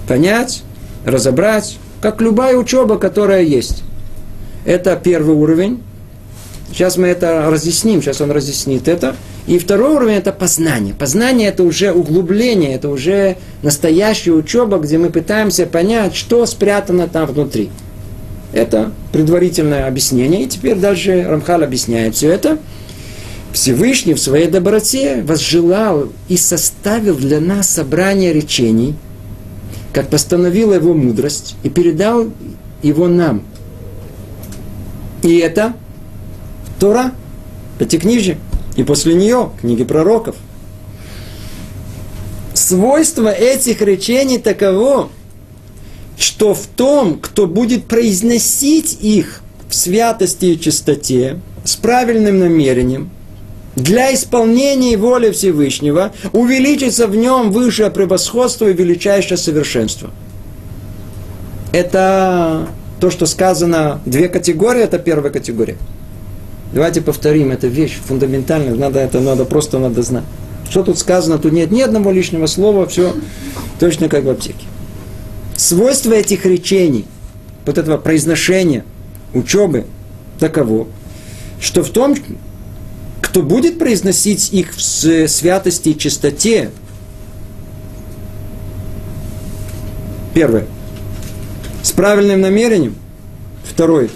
Понять, разобрать, как любая учеба, которая есть. Это первый уровень. Сейчас мы это разъясним, сейчас он разъяснит это. И второй уровень – это познание. Познание – это уже углубление, это уже настоящая учеба, где мы пытаемся понять, что спрятано там внутри. Это предварительное объяснение. И теперь дальше Рамхал объясняет все это. Всевышний в своей доброте возжелал и составил для нас собрание речений, как постановила его мудрость, и передал его нам. И это Тора, Пятикнижие. И после нее книги пророков. Свойство этих речений таково, что в том, кто будет произносить их в святости и чистоте, с правильным намерением, для исполнения воли Всевышнего увеличится в нем высшее превосходство и величайшее совершенство. Это то, что сказано, две категории, это первая категория. Давайте повторим, это вещь фундаментальная, надо это, надо просто надо знать. Что тут сказано, тут нет ни одного лишнего слова, все точно как в аптеке. Свойство этих речений, вот этого произношения, учебы, таково, что в том, кто будет произносить их в святости и чистоте, первое, с правильным намерением, второе,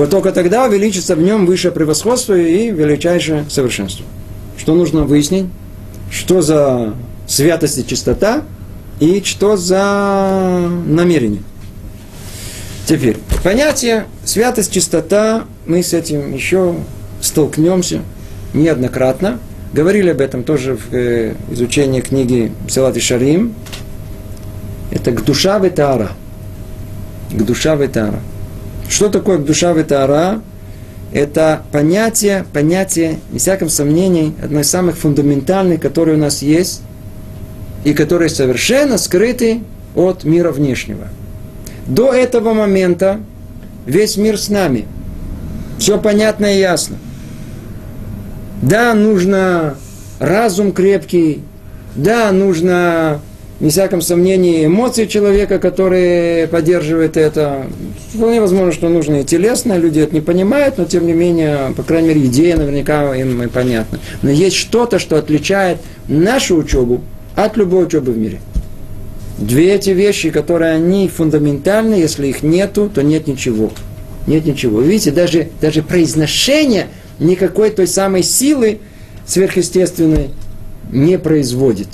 вот только тогда увеличится в нем высшее превосходство и величайшее совершенство. Что нужно выяснить? Что за святость и чистота и что за намерение. Теперь, понятие святость, чистота, мы с этим еще столкнемся неоднократно. Говорили об этом тоже в э, изучении книги Селат и Шарим. Это к душа ветара. К душа ветара. Что такое душа ветара? Это понятие, понятие, не всяком сомнении, одно из самых фундаментальных, которое у нас есть, и которые совершенно скрыты от мира внешнего. До этого момента весь мир с нами. Все понятно и ясно. Да, нужно разум крепкий, да, нужно, не всяком сомнении, эмоции человека, которые поддерживают это. Вполне возможно, что нужно и телесно, люди это не понимают, но тем не менее, по крайней мере, идея наверняка им понятна. Но есть что-то, что отличает нашу учебу от любой учебы в мире. Две эти вещи, которые они фундаментальны, если их нету, то нет ничего. Нет ничего. Видите, даже, даже произношение – никакой той самой силы сверхъестественной не производит.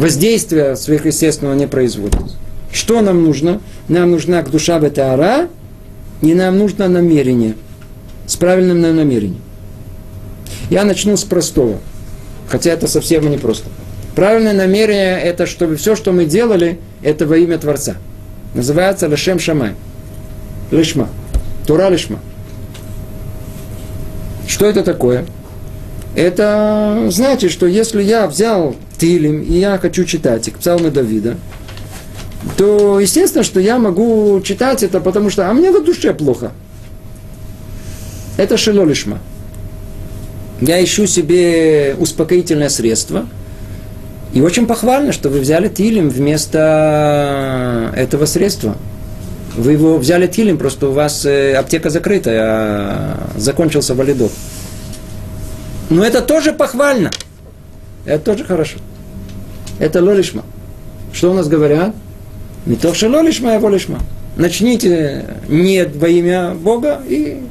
Воздействия сверхъестественного не производит. Что нам нужно? Нам нужна к душа бетаара, и нам нужно намерение. С правильным намерением. Я начну с простого. Хотя это совсем не просто. Правильное намерение – это чтобы все, что мы делали, это во имя Творца. Называется Лешем Шамай. Лишма. Тура Лишма. Что это такое? Это значит, что если я взял Тилим, и я хочу читать их, псалмы Давида, то естественно, что я могу читать это, потому что, а мне на душе плохо. Это шелолишма. Я ищу себе успокоительное средство. И очень похвально, что вы взяли Тилим вместо этого средства. Вы его взяли тилем, просто у вас э, аптека закрыта, а закончился валидол. Но это тоже похвально. Это тоже хорошо. Это лолишма. Что у нас говорят? Не то, что лолишма, а волишма. Начните не во имя Бога и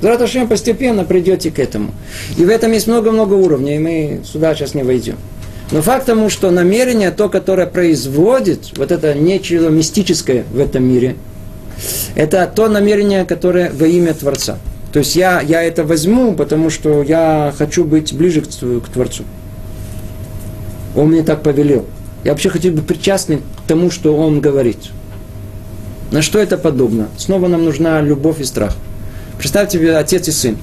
Зараташем постепенно придете к этому. И в этом есть много-много уровней, и мы сюда сейчас не войдем. Но факт тому, что намерение, то, которое производит вот это нечто мистическое в этом мире – это то намерение, которое во имя Творца. То есть я, я это возьму, потому что я хочу быть ближе к, к Творцу. Он мне так повелел. Я вообще хотел быть причастным к тому, что он говорит. На что это подобно? Снова нам нужна любовь и страх. Представьте себе отец и сын.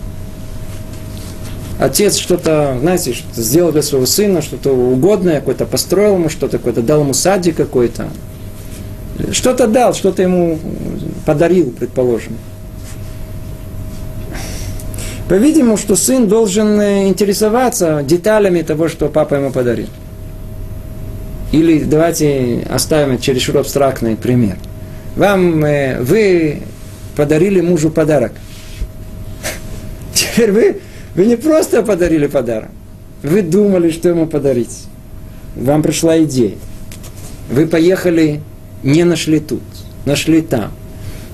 Отец что-то, знаете, что сделал для своего сына, что-то угодное, какое-то построил ему что-то, какое-то дал ему садик какой-то, что-то дал, что-то ему подарил, предположим. По-видимому, что сын должен э, интересоваться деталями того, что папа ему подарил. Или давайте оставим чересчур абстрактный пример. Вам, э, вы подарили мужу подарок. Теперь вы, вы не просто подарили подарок. Вы думали, что ему подарить. Вам пришла идея. Вы поехали не нашли тут, нашли там.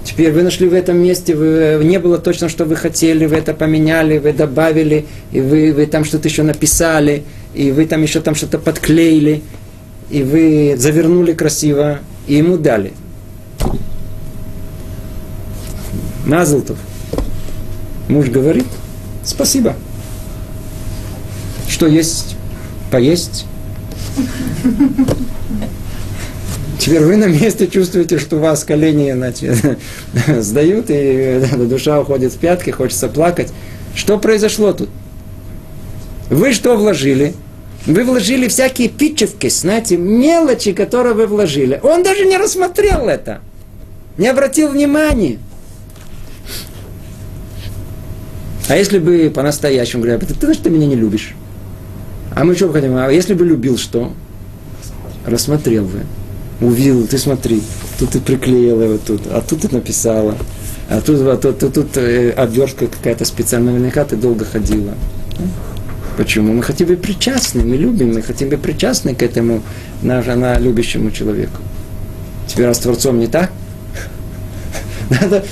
Теперь вы нашли в этом месте, вы, не было точно, что вы хотели, вы это поменяли, вы добавили, и вы, вы там что-то еще написали, и вы там еще там что-то подклеили, и вы завернули красиво, и ему дали. Мазлтов. Муж говорит, спасибо. Что есть? Поесть? Теперь вы на месте чувствуете, что у вас колени значит, сдают, и душа уходит в пятки, хочется плакать. Что произошло тут? Вы что вложили? Вы вложили всякие питчевки, знаете, мелочи, которые вы вложили. Он даже не рассмотрел это. Не обратил внимания. А если бы по-настоящему говоря, ты, ты, ты меня не любишь. А мы что хотим? А если бы любил, что? Рассмотрел бы. Увидел, ты смотри, тут ты приклеила его тут, а тут ты написала, а тут, а тут, тут, тут э, обвертка какая-то специальная, наверняка ты долго ходила. Почему? Мы хотим быть причастны, мы любим, мы хотим быть причастны к этому на, на любящему человеку. Теперь раз Творцом не так? Надо,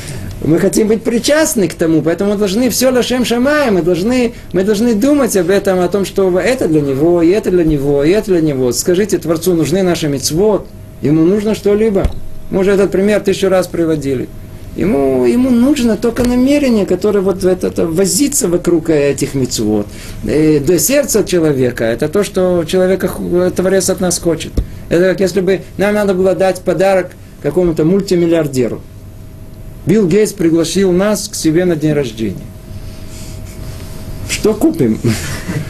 мы хотим быть причастны к тому, поэтому мы должны все лашем шамая, мы должны, мы должны думать об этом, о том, что это для него, и это для него, и это для него. Скажите, Творцу нужны наши мецвод, ему нужно что-либо. Мы уже этот пример тысячу раз приводили. Ему, ему нужно только намерение, которое вот это, это возится вокруг этих мецвод. И до сердца человека, это то, что человека Творец от нас хочет. Это как если бы нам надо было дать подарок какому-то мультимиллиардеру. Билл Гейтс пригласил нас к себе на день рождения. Что купим?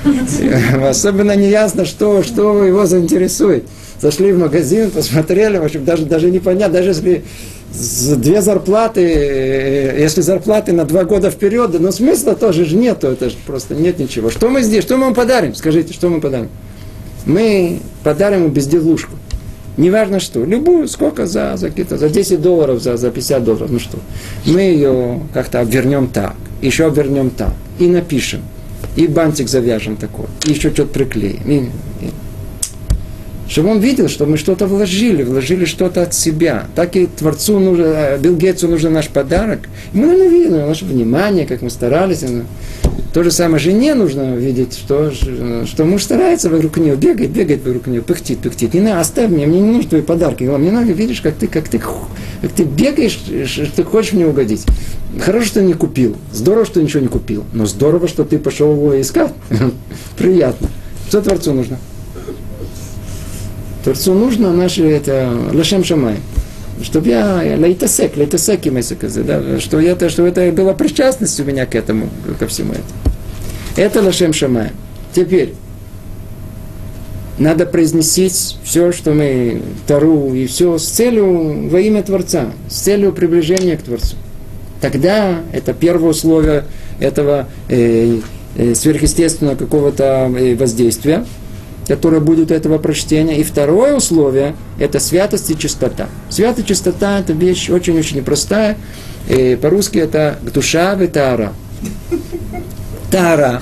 Особенно не ясно, что, что его заинтересует. Зашли в магазин, посмотрели, в общем, даже, даже непонятно, даже если две зарплаты, э, если зарплаты на два года вперед, но смысла тоже же нету, это же просто нет ничего. Что мы здесь, что мы вам подарим? Скажите, что мы подарим? Мы подарим ему безделушку. Неважно что, любую, сколько за, за какие-то, за 10 долларов, за, за 50 долларов, ну что. Мы ее как-то обвернем так, еще обвернем так, и напишем, и бантик завяжем такой, и еще что-то приклеим. И, и, чтобы он видел, что мы что-то вложили, вложили что-то от себя. Так и Творцу нужно, э, Билл Гейтсу нужен наш подарок. Мы наверное, видим наше внимание, как мы старались. То же самое жене нужно видеть, что, что муж старается вокруг нее, бегает, бегает вокруг нее, пыхтит, пыхтит. Не надо, оставь меня, мне не нужны твои подарки. Мне надо, видишь, как ты, как ты, как ты бегаешь, что ты хочешь мне угодить. Хорошо, что не купил. Здорово, что ничего не купил. Но здорово, что ты пошел его искать. Приятно. Что Творцу нужно? Творцу нужно наше это лашем шамай. Чтобы я лайтасек, лайтасек им да, что это, что это была причастность у меня к этому, ко всему этому. Это лашем шамай. Теперь, надо произносить все, что мы, Тару и все, с целью во имя Творца, с целью приближения к Творцу. Тогда это первое условие этого э, э, сверхъестественного какого-то э, воздействия – которое будет этого прочтения. И второе условие – это святость и чистота. Святость и чистота – это вещь очень-очень непростая. И по-русски это душа и тара. Тара.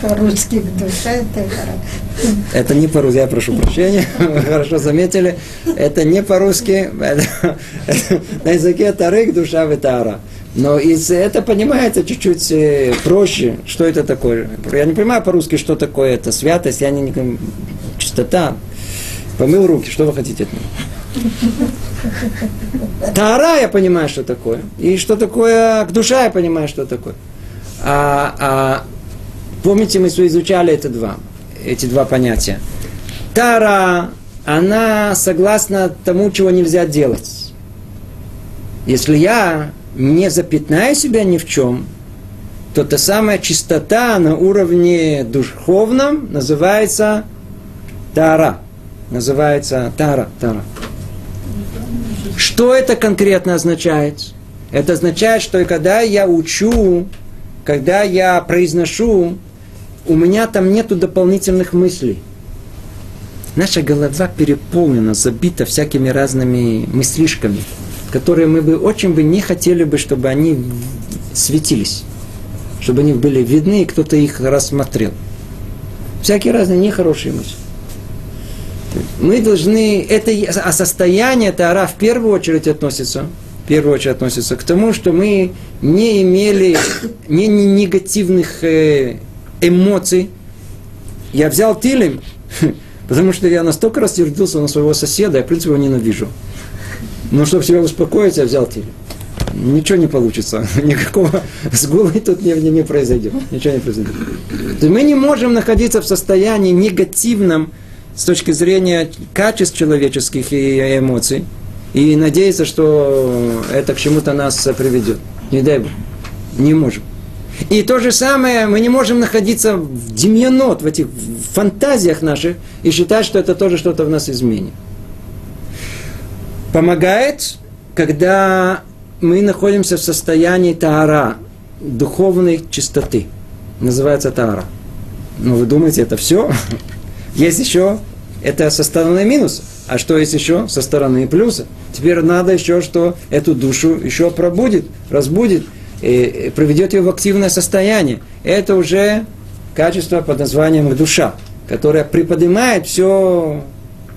По-русски душа это Это не по-русски, я прошу прощения, хорошо заметили. Это не по-русски, на языке тарык душа витара. Но из это понимается чуть-чуть э, проще, что это такое. Я не понимаю по-русски, что такое это святость, я не, не чистота. Помыл руки, что вы хотите от меня? Тара я понимаю, что такое. И что такое к душа я понимаю, что такое. А, а помните, мы изучали это два, эти два понятия. Тара, она согласна тому, чего нельзя делать. Если я не запятнаю себя ни в чем, то та самая чистота на уровне духовном называется тара. Называется тара, тара. Что это конкретно означает? Это означает, что когда я учу, когда я произношу, у меня там нету дополнительных мыслей. Наша голова переполнена, забита всякими разными мыслишками которые мы бы очень бы не хотели бы, чтобы они светились, чтобы они были видны, и кто-то их рассмотрел. Всякие разные нехорошие мысли. Мы должны, это, а состояние Тара в первую очередь относится, в первую очередь относится к тому, что мы не имели не, не негативных э, эмоций. Я взял Тилем, потому что я настолько рассердился на своего соседа, я, в принципе, его ненавижу. Но чтобы себя успокоить, я взял теле. Ничего не получится. Никакого сгулы тут не, не, не произойдет. Ничего не произойдет. То мы не можем находиться в состоянии негативном с точки зрения качеств человеческих и эмоций и надеяться, что это к чему-то нас приведет. Не дай Бог. Не можем. И то же самое, мы не можем находиться в демьянот, в этих фантазиях наших, и считать, что это тоже что-то в нас изменит. Помогает, когда мы находимся в состоянии таара, духовной чистоты. Называется таара. Но вы думаете, это все? Есть еще, это со стороны минуса. А что есть еще? Со стороны плюса. Теперь надо еще, что эту душу еще пробудит, разбудит, и приведет ее в активное состояние. Это уже качество под названием душа, которое приподнимает все,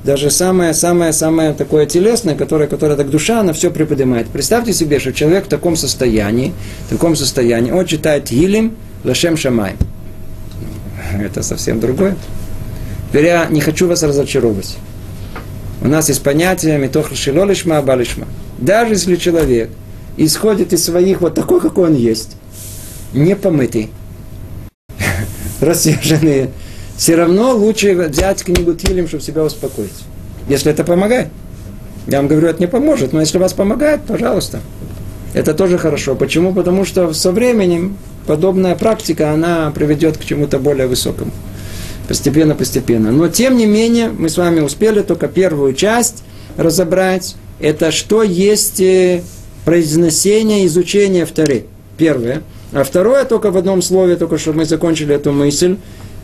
даже самое-самое-самое такое телесное, которое, которое так душа, она все приподнимает. Представьте себе, что человек в таком состоянии, в таком состоянии, он читает Гилим Лашем Шамай. Это совсем другое. Теперь я не хочу вас разочаровывать. У нас есть понятие метох лишма, балишма. Даже если человек – исходит из своих вот такой, какой он есть, не помытый, рассерженные, все равно лучше взять книгу Тилем, чтобы себя успокоить. Если это помогает. Я вам говорю, это не поможет, но если вас помогает, пожалуйста. Это тоже хорошо. Почему? Потому что со временем подобная практика, она приведет к чему-то более высокому. Постепенно, постепенно. Но тем не менее, мы с вами успели только первую часть разобрать. Это что есть э, произнесение, изучение вторы. Первое. А второе, только в одном слове, только чтобы мы закончили эту мысль,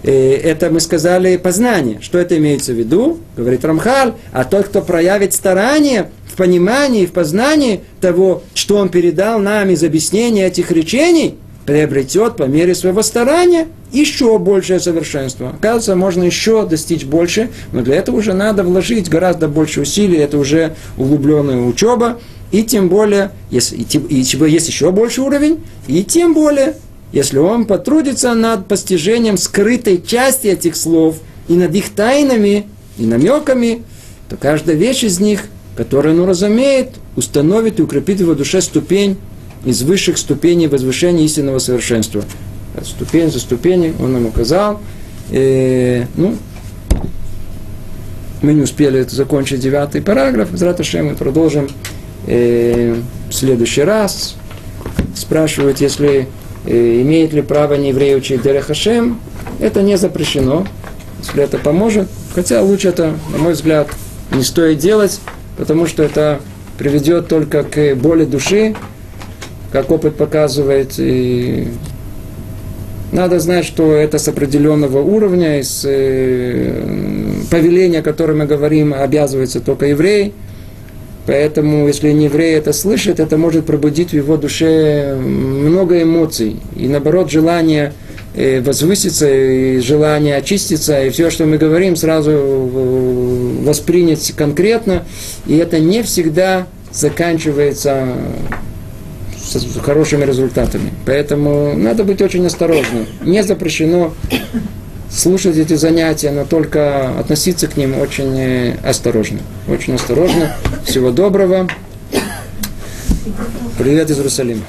это мы сказали познание. Что это имеется в виду? Говорит Рамхаль, а тот, кто проявит старание в понимании, в познании того, что он передал нам из объяснения этих речений, приобретет по мере своего старания еще большее совершенство. Оказывается, можно еще достичь больше, но для этого уже надо вложить гораздо больше усилий, это уже углубленная учеба, и тем более, если, и, и, есть еще больше уровень, и тем более, если он потрудится над постижением скрытой части этих слов и над их тайнами и намеками, то каждая вещь из них, которую он разумеет, установит и укрепит в его душе ступень из высших ступеней возвышения истинного совершенства. Ступень за ступеней он нам указал. И, ну, мы не успели закончить девятый параграф. Зраташем мы продолжим э, в следующий раз. Спрашивают, если э, имеет ли право не еврей учить Дерехашем. Это не запрещено, если это поможет. Хотя лучше это, на мой взгляд, не стоит делать, потому что это приведет только к боли души, как опыт показывает. И надо знать, что это с определенного уровня, из э, повеления, о котором мы говорим, обязывается только еврей – Поэтому, если не еврей это слышит, это может пробудить в его душе много эмоций. И наоборот, желание э, возвыситься, и желание очиститься, и все, что мы говорим, сразу э, воспринять конкретно. И это не всегда заканчивается с хорошими результатами. Поэтому надо быть очень осторожным. Не запрещено слушать эти занятия, но только относиться к ним очень э, осторожно. Очень осторожно. Всего доброго. Привет из Иерусалима.